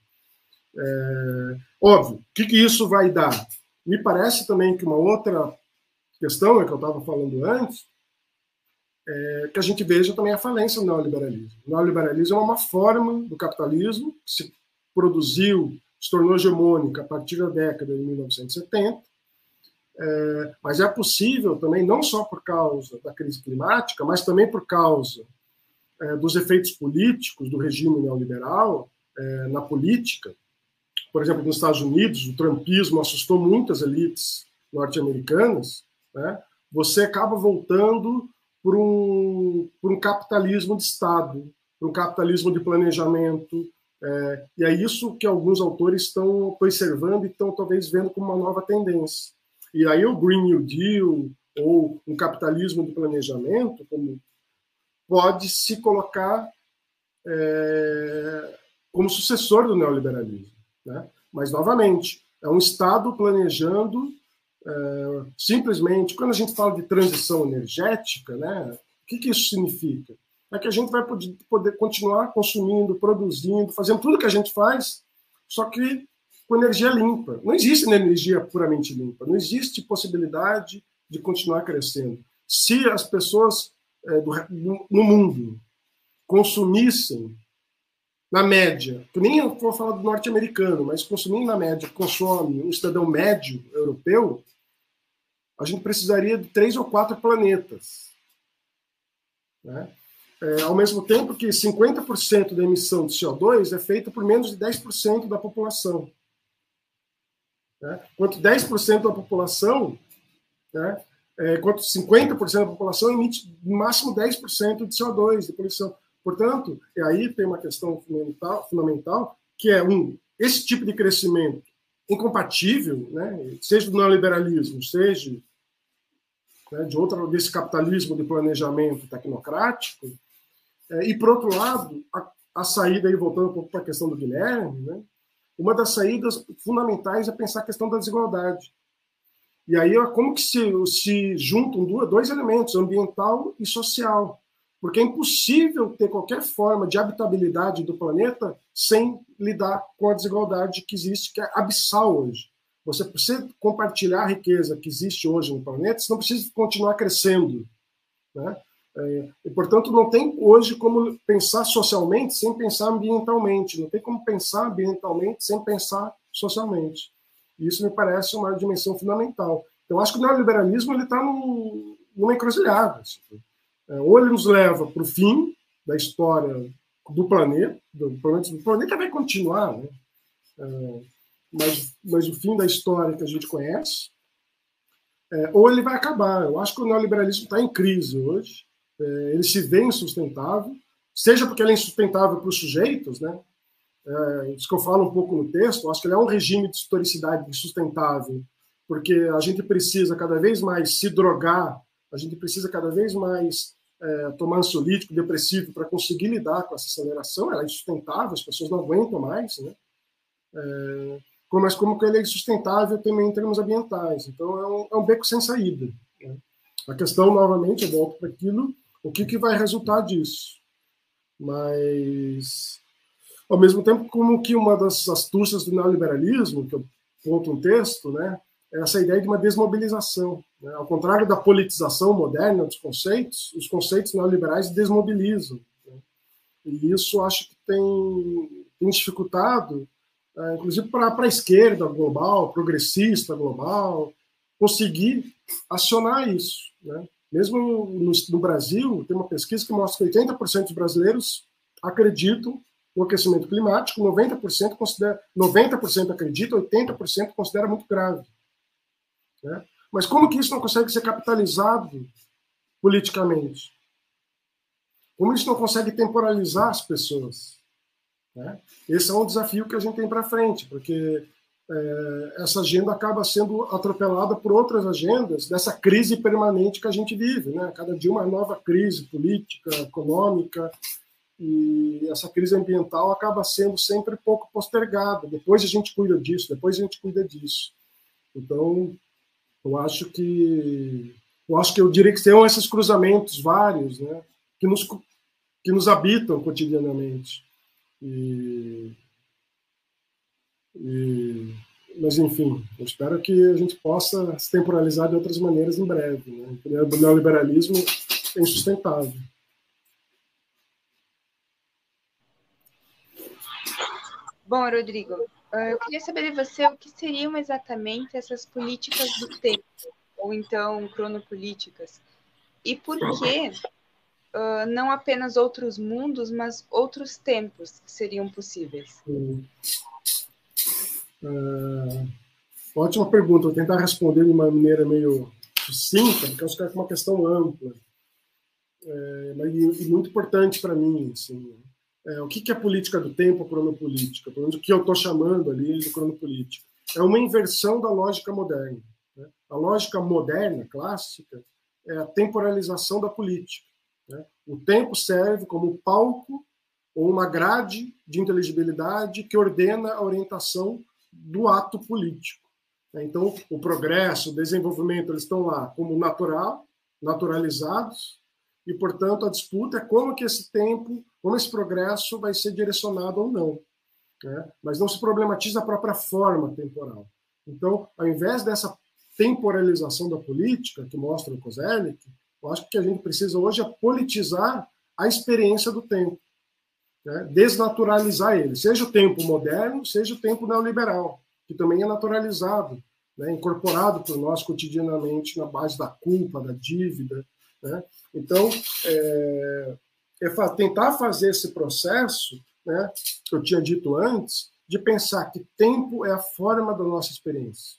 É, óbvio, o que, que isso vai dar? Me parece também que uma outra questão, é que eu estava falando antes, é que a gente veja também a falência do neoliberalismo. O neoliberalismo é uma forma do capitalismo que se produziu, se tornou hegemônica a partir da década de 1970, é, mas é possível também, não só por causa da crise climática, mas também por causa é, dos efeitos políticos do regime neoliberal é, na política. Por exemplo, nos Estados Unidos, o trumpismo assustou muitas elites norte-americanas. Né? Você acaba voltando por um, por um capitalismo de Estado, por um capitalismo de planejamento. É, e é isso que alguns autores estão observando e estão talvez vendo como uma nova tendência. E aí o Green New Deal ou um capitalismo de planejamento como pode se colocar é, como sucessor do neoliberalismo. Né? Mas, novamente, é um Estado planejando simplesmente, quando a gente fala de transição energética, né, o que, que isso significa? É que a gente vai poder, continuar consumindo, produzindo, fazendo tudo que a gente faz, só que com energia limpa. Não existe energia puramente limpa, não existe possibilidade de continuar crescendo. Se as pessoas é, do, no mundo consumissem, na média, nem vou falar do norte-americano, mas consumindo na média, consome um cidadão médio europeu, a gente precisaria de três ou quatro planetas. Né? É, ao mesmo tempo que 50% da emissão de CO2 é feita por menos de 10% da população. Né? Enquanto 10% da população, né, é, enquanto 50% da população emite no máximo 10% de CO2 de poluição. Portanto, e aí tem uma questão fundamental, fundamental, que é um esse tipo de crescimento incompatível, né, seja do neoliberalismo, seja né, de outra desse capitalismo de planejamento tecnocrático, é, e por outro lado a, a saída aí voltando um pouco para a questão do Guilherme, né, uma das saídas fundamentais é pensar a questão da desigualdade. E aí, como que se, se juntam dois elementos, ambiental e social? Porque é impossível ter qualquer forma de habitabilidade do planeta sem lidar com a desigualdade que existe, que é abissal hoje. Você precisa compartilhar a riqueza que existe hoje no planeta, você não precisa continuar crescendo. Né? É, e, portanto, não tem hoje como pensar socialmente sem pensar ambientalmente, não tem como pensar ambientalmente sem pensar socialmente. E isso me parece uma dimensão fundamental. Então, acho que o neoliberalismo está numa encruzilhada. Assim. É, ou ele nos leva para o fim da história do planeta, do planeta, o planeta vai continuar, né? É, mas, mas o fim da história que a gente conhece, é, ou ele vai acabar. Eu acho que o neoliberalismo está em crise hoje, é, ele se vê insustentável, seja porque ele é insustentável para os sujeitos, né? É, isso que eu falo um pouco no texto, acho que ele é um regime de historicidade insustentável, porque a gente precisa cada vez mais se drogar, a gente precisa cada vez mais é, tomar ansiolítico, depressivo, para conseguir lidar com essa aceleração, ela é insustentável, as pessoas não aguentam mais, né? É, mas como que ele é sustentável também em termos ambientais. Então, é um, é um beco sem saída. Né? A questão, novamente, eu volto para aquilo, o que, que vai resultar disso? Mas, ao mesmo tempo, como que uma das astúcias do neoliberalismo, que eu conto um texto, né, é essa ideia de uma desmobilização. Né? Ao contrário da politização moderna dos conceitos, os conceitos neoliberais desmobilizam. Né? E isso acho que tem, tem dificultado, é, inclusive para a esquerda global, progressista global, conseguir acionar isso. Né? Mesmo no, no, Brasil, tem uma pesquisa que mostra que 80% dos brasileiros acreditam no aquecimento climático, 90% considera, 90% acredita, 80% considera muito grave. Né? Mas como que isso não consegue ser capitalizado politicamente? Como isso não consegue temporalizar as pessoas? Né? Esse é um desafio que a gente tem para frente, porque é, essa agenda acaba sendo atropelada por outras agendas dessa crise permanente que a gente vive. Né? Cada dia uma nova crise política, econômica, e essa crise ambiental acaba sendo sempre pouco postergada. Depois a gente cuida disso, depois a gente cuida disso. Então, eu acho que eu acho que eu diria que são esses cruzamentos vários, né, que nos que nos habitam cotidianamente. E, e mas enfim, eu espero que a gente possa se temporalizar de outras maneiras em breve. Né? O neoliberalismo é insustentável. Bom, Rodrigo, eu queria saber de você o que seriam exatamente essas políticas do tempo, ou então cronopolíticas, e por que uh, não apenas outros mundos, mas outros tempos que seriam possíveis? Uh, ótima pergunta, vou tentar responder de uma maneira meio sucinta, porque eu acho que é uma questão ampla, é, e, muito importante para mim. Assim, é, o que, que é política do tempo, cronopolítica? Pelo menos o que eu estou chamando ali de cronopolítica. É uma inversão da lógica moderna. Né? A lógica moderna, clássica, é a temporalização da política. Né? O tempo serve como palco ou uma grade de inteligibilidade que ordena a orientação do ato político. Né? Então, o progresso, o desenvolvimento, eles estão lá como natural, naturalizados, e, portanto, a disputa é como que esse tempo, como esse progresso vai ser direcionado ou não. Né? Mas não se problematiza a própria forma temporal. Então, ao invés dessa temporalização da política, que mostra o Kozelik, eu acho que a gente precisa hoje é politizar a experiência do tempo, né? desnaturalizar ele, seja o tempo moderno, seja o tempo neoliberal, que também é naturalizado, né? incorporado por nós cotidianamente na base da culpa, da dívida, né? Então, é, é tentar fazer esse processo, né, que eu tinha dito antes, de pensar que tempo é a forma da nossa experiência.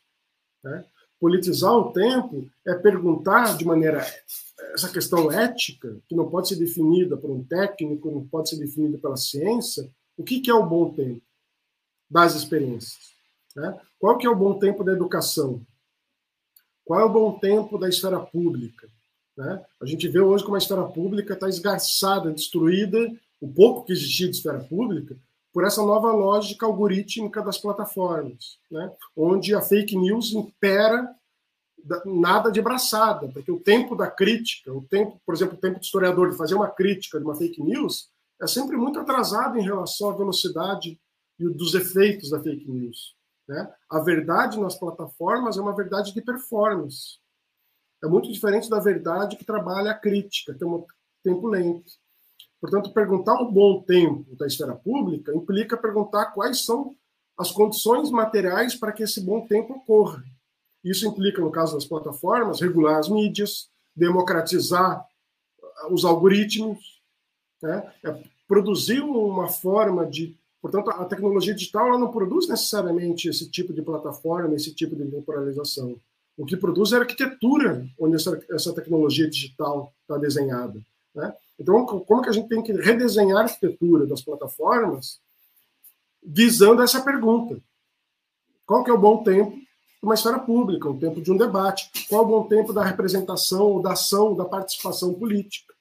Né? Politizar o tempo é perguntar de maneira essa questão ética, que não pode ser definida por um técnico, não pode ser definida pela ciência, o que, que é o bom tempo das experiências? Né? Qual que é o bom tempo da educação? Qual é o bom tempo da esfera pública? Né? A gente vê hoje como a esfera pública está esgarçada, destruída, o pouco que existia de esfera pública, por essa nova lógica algorítmica das plataformas, né? onde a fake news impera nada de braçada, porque o tempo da crítica, o tempo, por exemplo, o tempo do historiador de fazer uma crítica de uma fake news é sempre muito atrasado em relação à velocidade e dos efeitos da fake news. Né? A verdade nas plataformas é uma verdade de performance é muito diferente da verdade que trabalha a crítica, que é um tempo lento. Portanto, perguntar o bom tempo da esfera pública implica perguntar quais são as condições materiais para que esse bom tempo ocorra. Isso implica, no caso das plataformas, regular as mídias, democratizar os algoritmos, né? é produzir uma forma de. Portanto, a tecnologia digital ela não produz necessariamente esse tipo de plataforma, esse tipo de temporalização. O que produz é a arquitetura onde essa, tecnologia digital está desenhada. Né? Então, como que a gente tem que redesenhar a arquitetura das plataformas visando essa pergunta? Qual que é o bom tempo uma esfera pública, um tempo de um debate? Qual é o bom tempo da representação, da ação, da participação política?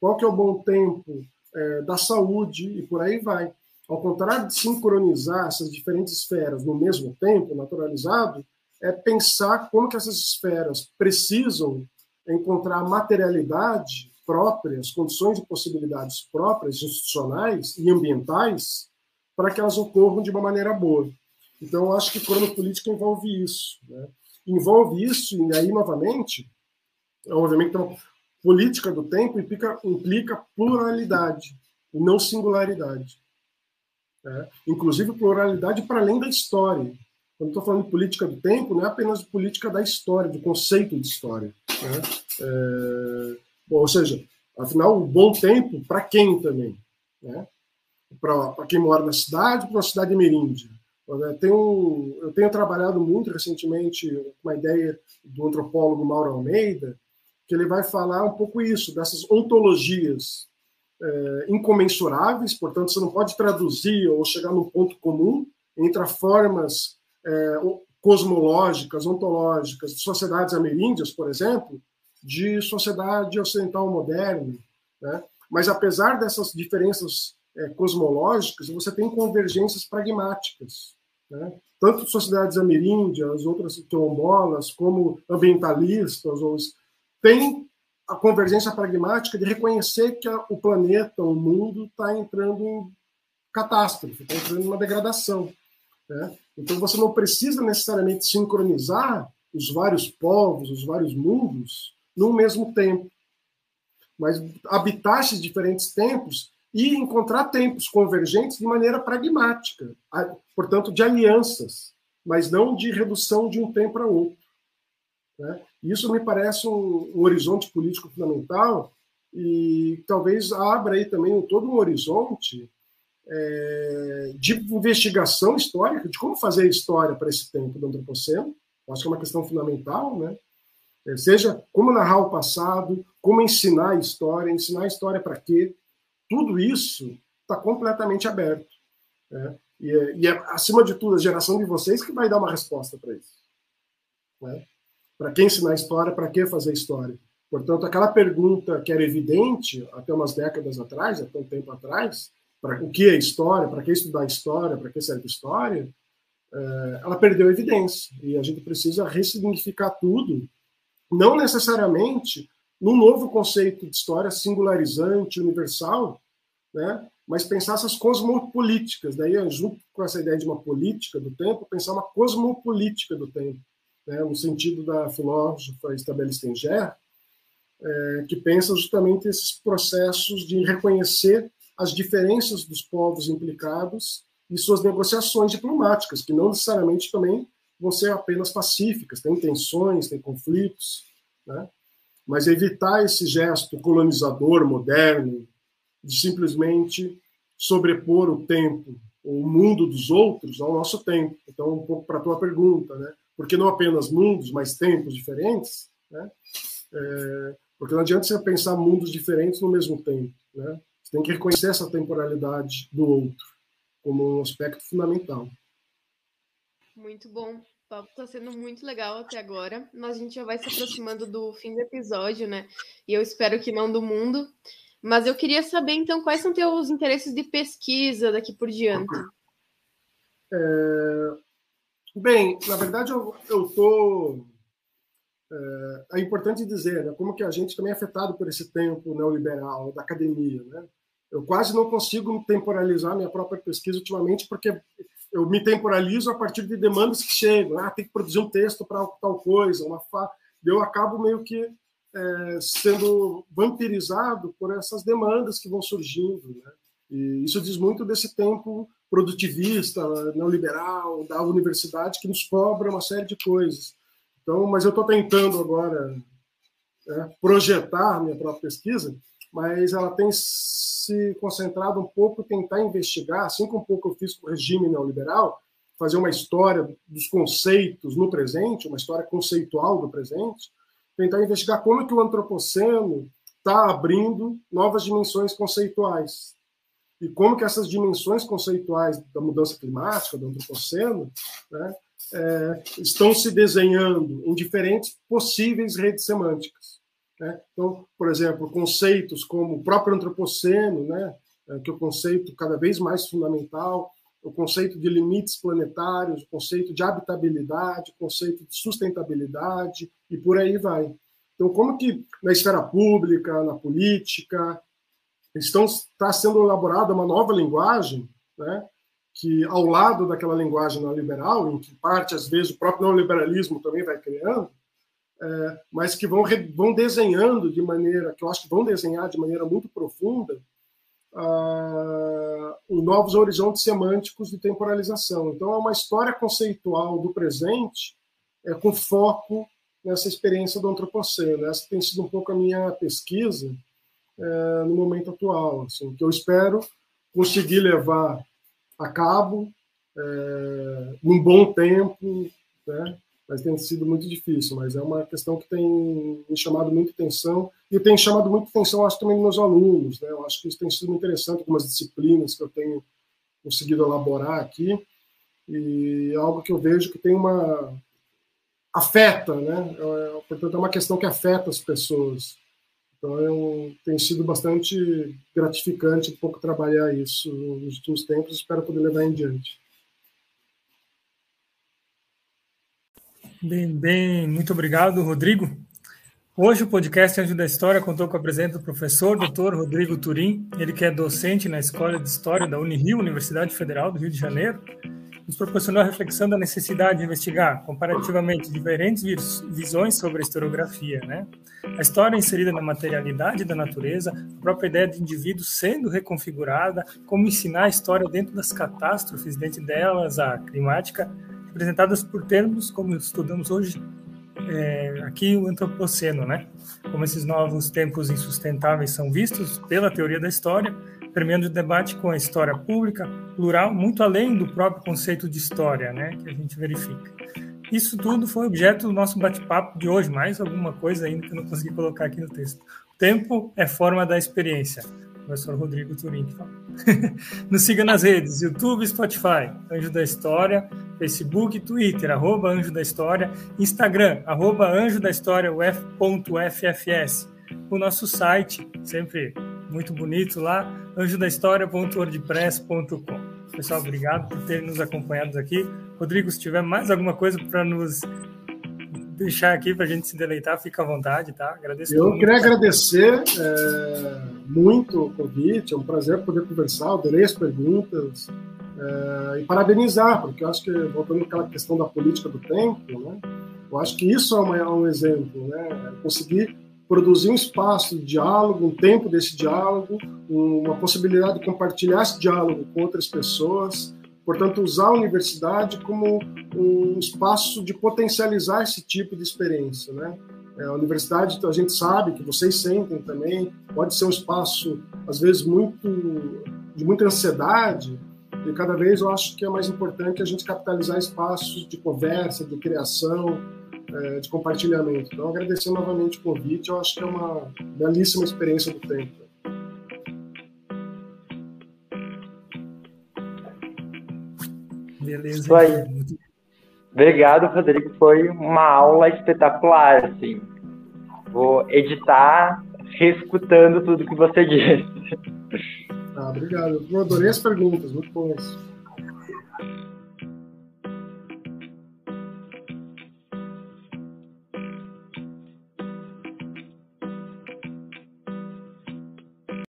Qual que é o bom tempo é, da saúde e por aí vai? ao contrário de sincronizar essas diferentes esferas no mesmo tempo, naturalizado, é pensar como que essas esferas precisam encontrar materialidade própria, as condições e possibilidades próprias, institucionais e ambientais, para que elas ocorram de uma maneira boa. Então, eu acho que cronopolítica envolve isso. Né? Envolve isso, e aí, novamente, obviamente, então, política do tempo implica, implica pluralidade, e não singularidade. Né? Inclusive, pluralidade para além da história. Quando estou falando de política do tempo, não é apenas política da história, do conceito de história. Né? É, ou seja, afinal, o bom tempo para quem também? Né? Para quem mora na cidade, para a cidade ameríndia. Eu tenho, eu tenho trabalhado muito recentemente uma ideia do antropólogo Mauro Almeida, que ele vai falar um pouco isso, dessas ontologias é, incomensuráveis, portanto, você não pode traduzir ou chegar num ponto comum entre as formas é, cosmológicas, ontológicas de sociedades ameríndias, por exemplo, de sociedade ocidental moderna. Né? Mas, apesar dessas diferenças é, cosmológicas, você tem convergências pragmáticas. Né? Tanto sociedades ameríndias, outras quilombolas, como ambientalistas, os, têm a convergência pragmática de reconhecer que o planeta, o mundo, está entrando em catástrofe, está entrando em uma degradação. Né? Então você não precisa necessariamente sincronizar os vários povos, os vários mundos, no mesmo tempo. Mas habitar esses diferentes tempos e encontrar tempos convergentes de maneira pragmática, portanto, de alianças, mas não de redução de um tempo para outro. Né? Isso me parece um, um, horizonte político fundamental e talvez abra aí também todo um horizonte é, de investigação histórica, de como fazer história para esse tempo do antropoceno. Acho que é uma questão fundamental, né? É, seja como narrar o passado, como ensinar a história, ensinar a história para quê. Tudo isso está completamente aberto. Né? E, é, e é, acima de tudo, a geração de vocês que vai dar uma resposta para isso. Né? Para quem ensinar história, para que fazer história? Portanto, aquela pergunta que era evidente até umas décadas atrás, até um tempo atrás, para o que é história, para que estudar história, para que serve história, é, ela perdeu evidência. E a gente precisa ressignificar tudo, não necessariamente num novo conceito de história singularizante, universal, né? mas pensar essas cosmopolíticas. Daí, junto com essa ideia de uma política do tempo, pensar uma cosmopolítica do tempo, né? no sentido da filósofa Isabelle Stenger, é, que pensa justamente esses processos de reconhecer as diferenças dos povos implicados e suas negociações diplomáticas, que não necessariamente também vão ser apenas pacíficas, tem tensões, tem conflitos, né? Mas evitar esse gesto colonizador moderno de simplesmente sobrepor o tempo, o mundo dos outros ao nosso tempo. Então, um pouco para a tua pergunta, né? porque não apenas mundos, mas tempos diferentes, né? É, porque não adianta você pensar mundos diferentes no mesmo tempo, né? tem que reconhecer essa temporalidade do outro como um aspecto fundamental. Muito bom. Papo está sendo muito legal até agora, mas a gente já vai se aproximando do fim do episódio, né? E eu espero que não do mundo. Mas eu queria saber, então, quais são teus interesses de pesquisa daqui por diante? É... Bem, na verdade, eu estou é, é, importante dizer né, como que a gente também é afetado por esse tempo neoliberal da academia. Né? Eu quase não consigo temporalizar minha própria pesquisa ultimamente, porque eu me temporalizo a partir de demandas que chegam. Ah, tem que produzir um texto para tal coisa, uma fa... Eu acabo meio que é, sendo vampirizado por essas demandas que vão surgindo. Né? E isso diz muito desse tempo produtivista, neoliberal, da universidade, que nos cobra uma série de coisas. Então, mas eu estou tentando agora é, projetar minha própria pesquisa, mas ela tem se concentrado um pouco em tentar investigar, assim como um pouco eu fiz com o regime neoliberal, fazer uma história dos conceitos no presente, uma história conceitual do presente, tentar investigar como que o antropoceno está abrindo novas dimensões conceituais e como que essas dimensões conceituais da mudança climática, do antropoceno, né, é, estão se desenhando em diferentes possíveis redes semânticas. Né? Então, por exemplo, conceitos como o próprio antropoceno, né? é, que é o conceito cada vez mais fundamental, o conceito de limites planetários, o conceito de habitabilidade, o conceito de sustentabilidade e por aí vai. Então, como que na esfera pública, na política, estão, está sendo elaborada uma nova linguagem, né, que ao lado daquela linguagem neoliberal, em que parte, às vezes, o próprio neoliberalismo também vai criando, é, mas que vão, vão desenhando de maneira, que eu acho que vão desenhar de maneira muito profunda, uh, novos horizontes semânticos de temporalização. Então, é uma história conceitual do presente é, com foco nessa experiência do antropoceno. Essa tem sido um pouco a minha pesquisa é, no momento atual, assim, que eu espero conseguir levar a cabo é, num bom tempo, né? Mas tem sido muito difícil. Mas é uma questão que tem me chamado muita atenção e tem chamado muita atenção, acho, também meus alunos. Né? Eu acho que isso tem sido interessante, algumas disciplinas que eu tenho conseguido elaborar aqui e algo que eu vejo que tem uma afeta, né? É, portanto, é uma questão que afeta as pessoas. Então, eu, tem sido bastante gratificante um pouco trabalhar isso nos últimos tempos. Espero poder levar em diante. Bem, bem, muito obrigado, Rodrigo. Hoje o podcast Anjo da História contou com a presença do professor Dr. Rodrigo Turim, ele que é docente na Escola de História da Unirio, Universidade Federal do Rio de Janeiro, nos proporcionou a reflexão da necessidade de investigar comparativamente diferentes visões sobre a historiografia, né? A história inserida na materialidade da natureza, a própria ideia de indivíduo sendo reconfigurada, como ensinar a história dentro das catástrofes, dentro delas a climática, representadas por termos, como estudamos hoje, é, aqui o antropoceno, né? Como esses novos tempos insustentáveis são vistos pela teoria da história, permeando o debate com a história pública, plural, muito além do próprio conceito de história, né? Que a gente verifica. Isso tudo foi objeto do nosso bate-papo de hoje, mais alguma coisa ainda que eu não consegui colocar aqui no texto. Tempo é forma da experiência professor Rodrigo Turim que fala. <laughs> Nos siga nas redes, YouTube, Spotify, Anjo da História, Facebook, Twitter, arroba Anjo da História, Instagram, arroba Anjo da História, uf.ffs. O nosso site, sempre muito bonito lá, anjodahistoria.wordpress.com. Pessoal, obrigado por ter nos acompanhado aqui. Rodrigo, se tiver mais alguma coisa para nos deixar aqui para a gente se deleitar, fica à vontade, tá? Agradeço. Eu queria agradecer é, muito o convite, é um prazer poder conversar, adorei as perguntas é, e parabenizar, porque eu acho que, voltando àquela questão da política do tempo, né? Eu acho que isso é, uma, é um exemplo, né? Conseguir produzir um espaço de diálogo, um tempo desse diálogo, uma possibilidade de compartilhar esse diálogo com outras pessoas, Portanto, usar a universidade como um espaço de potencializar esse tipo de experiência, né? É, a universidade, a gente sabe que vocês sentem também, pode ser um espaço às vezes muito de muita ansiedade, e cada vez eu acho que é mais importante a gente capitalizar espaços de conversa, de criação, é, de compartilhamento. Então, agradecer novamente o convite, eu acho que é uma belíssima experiência do tempo. Beleza. Isso aí. Obrigado, Frederico. Foi uma aula espetacular, assim. Vou editar reescutando tudo que você <laughs> disse. Tá, obrigado. Eu adorei as perguntas, muito bom isso.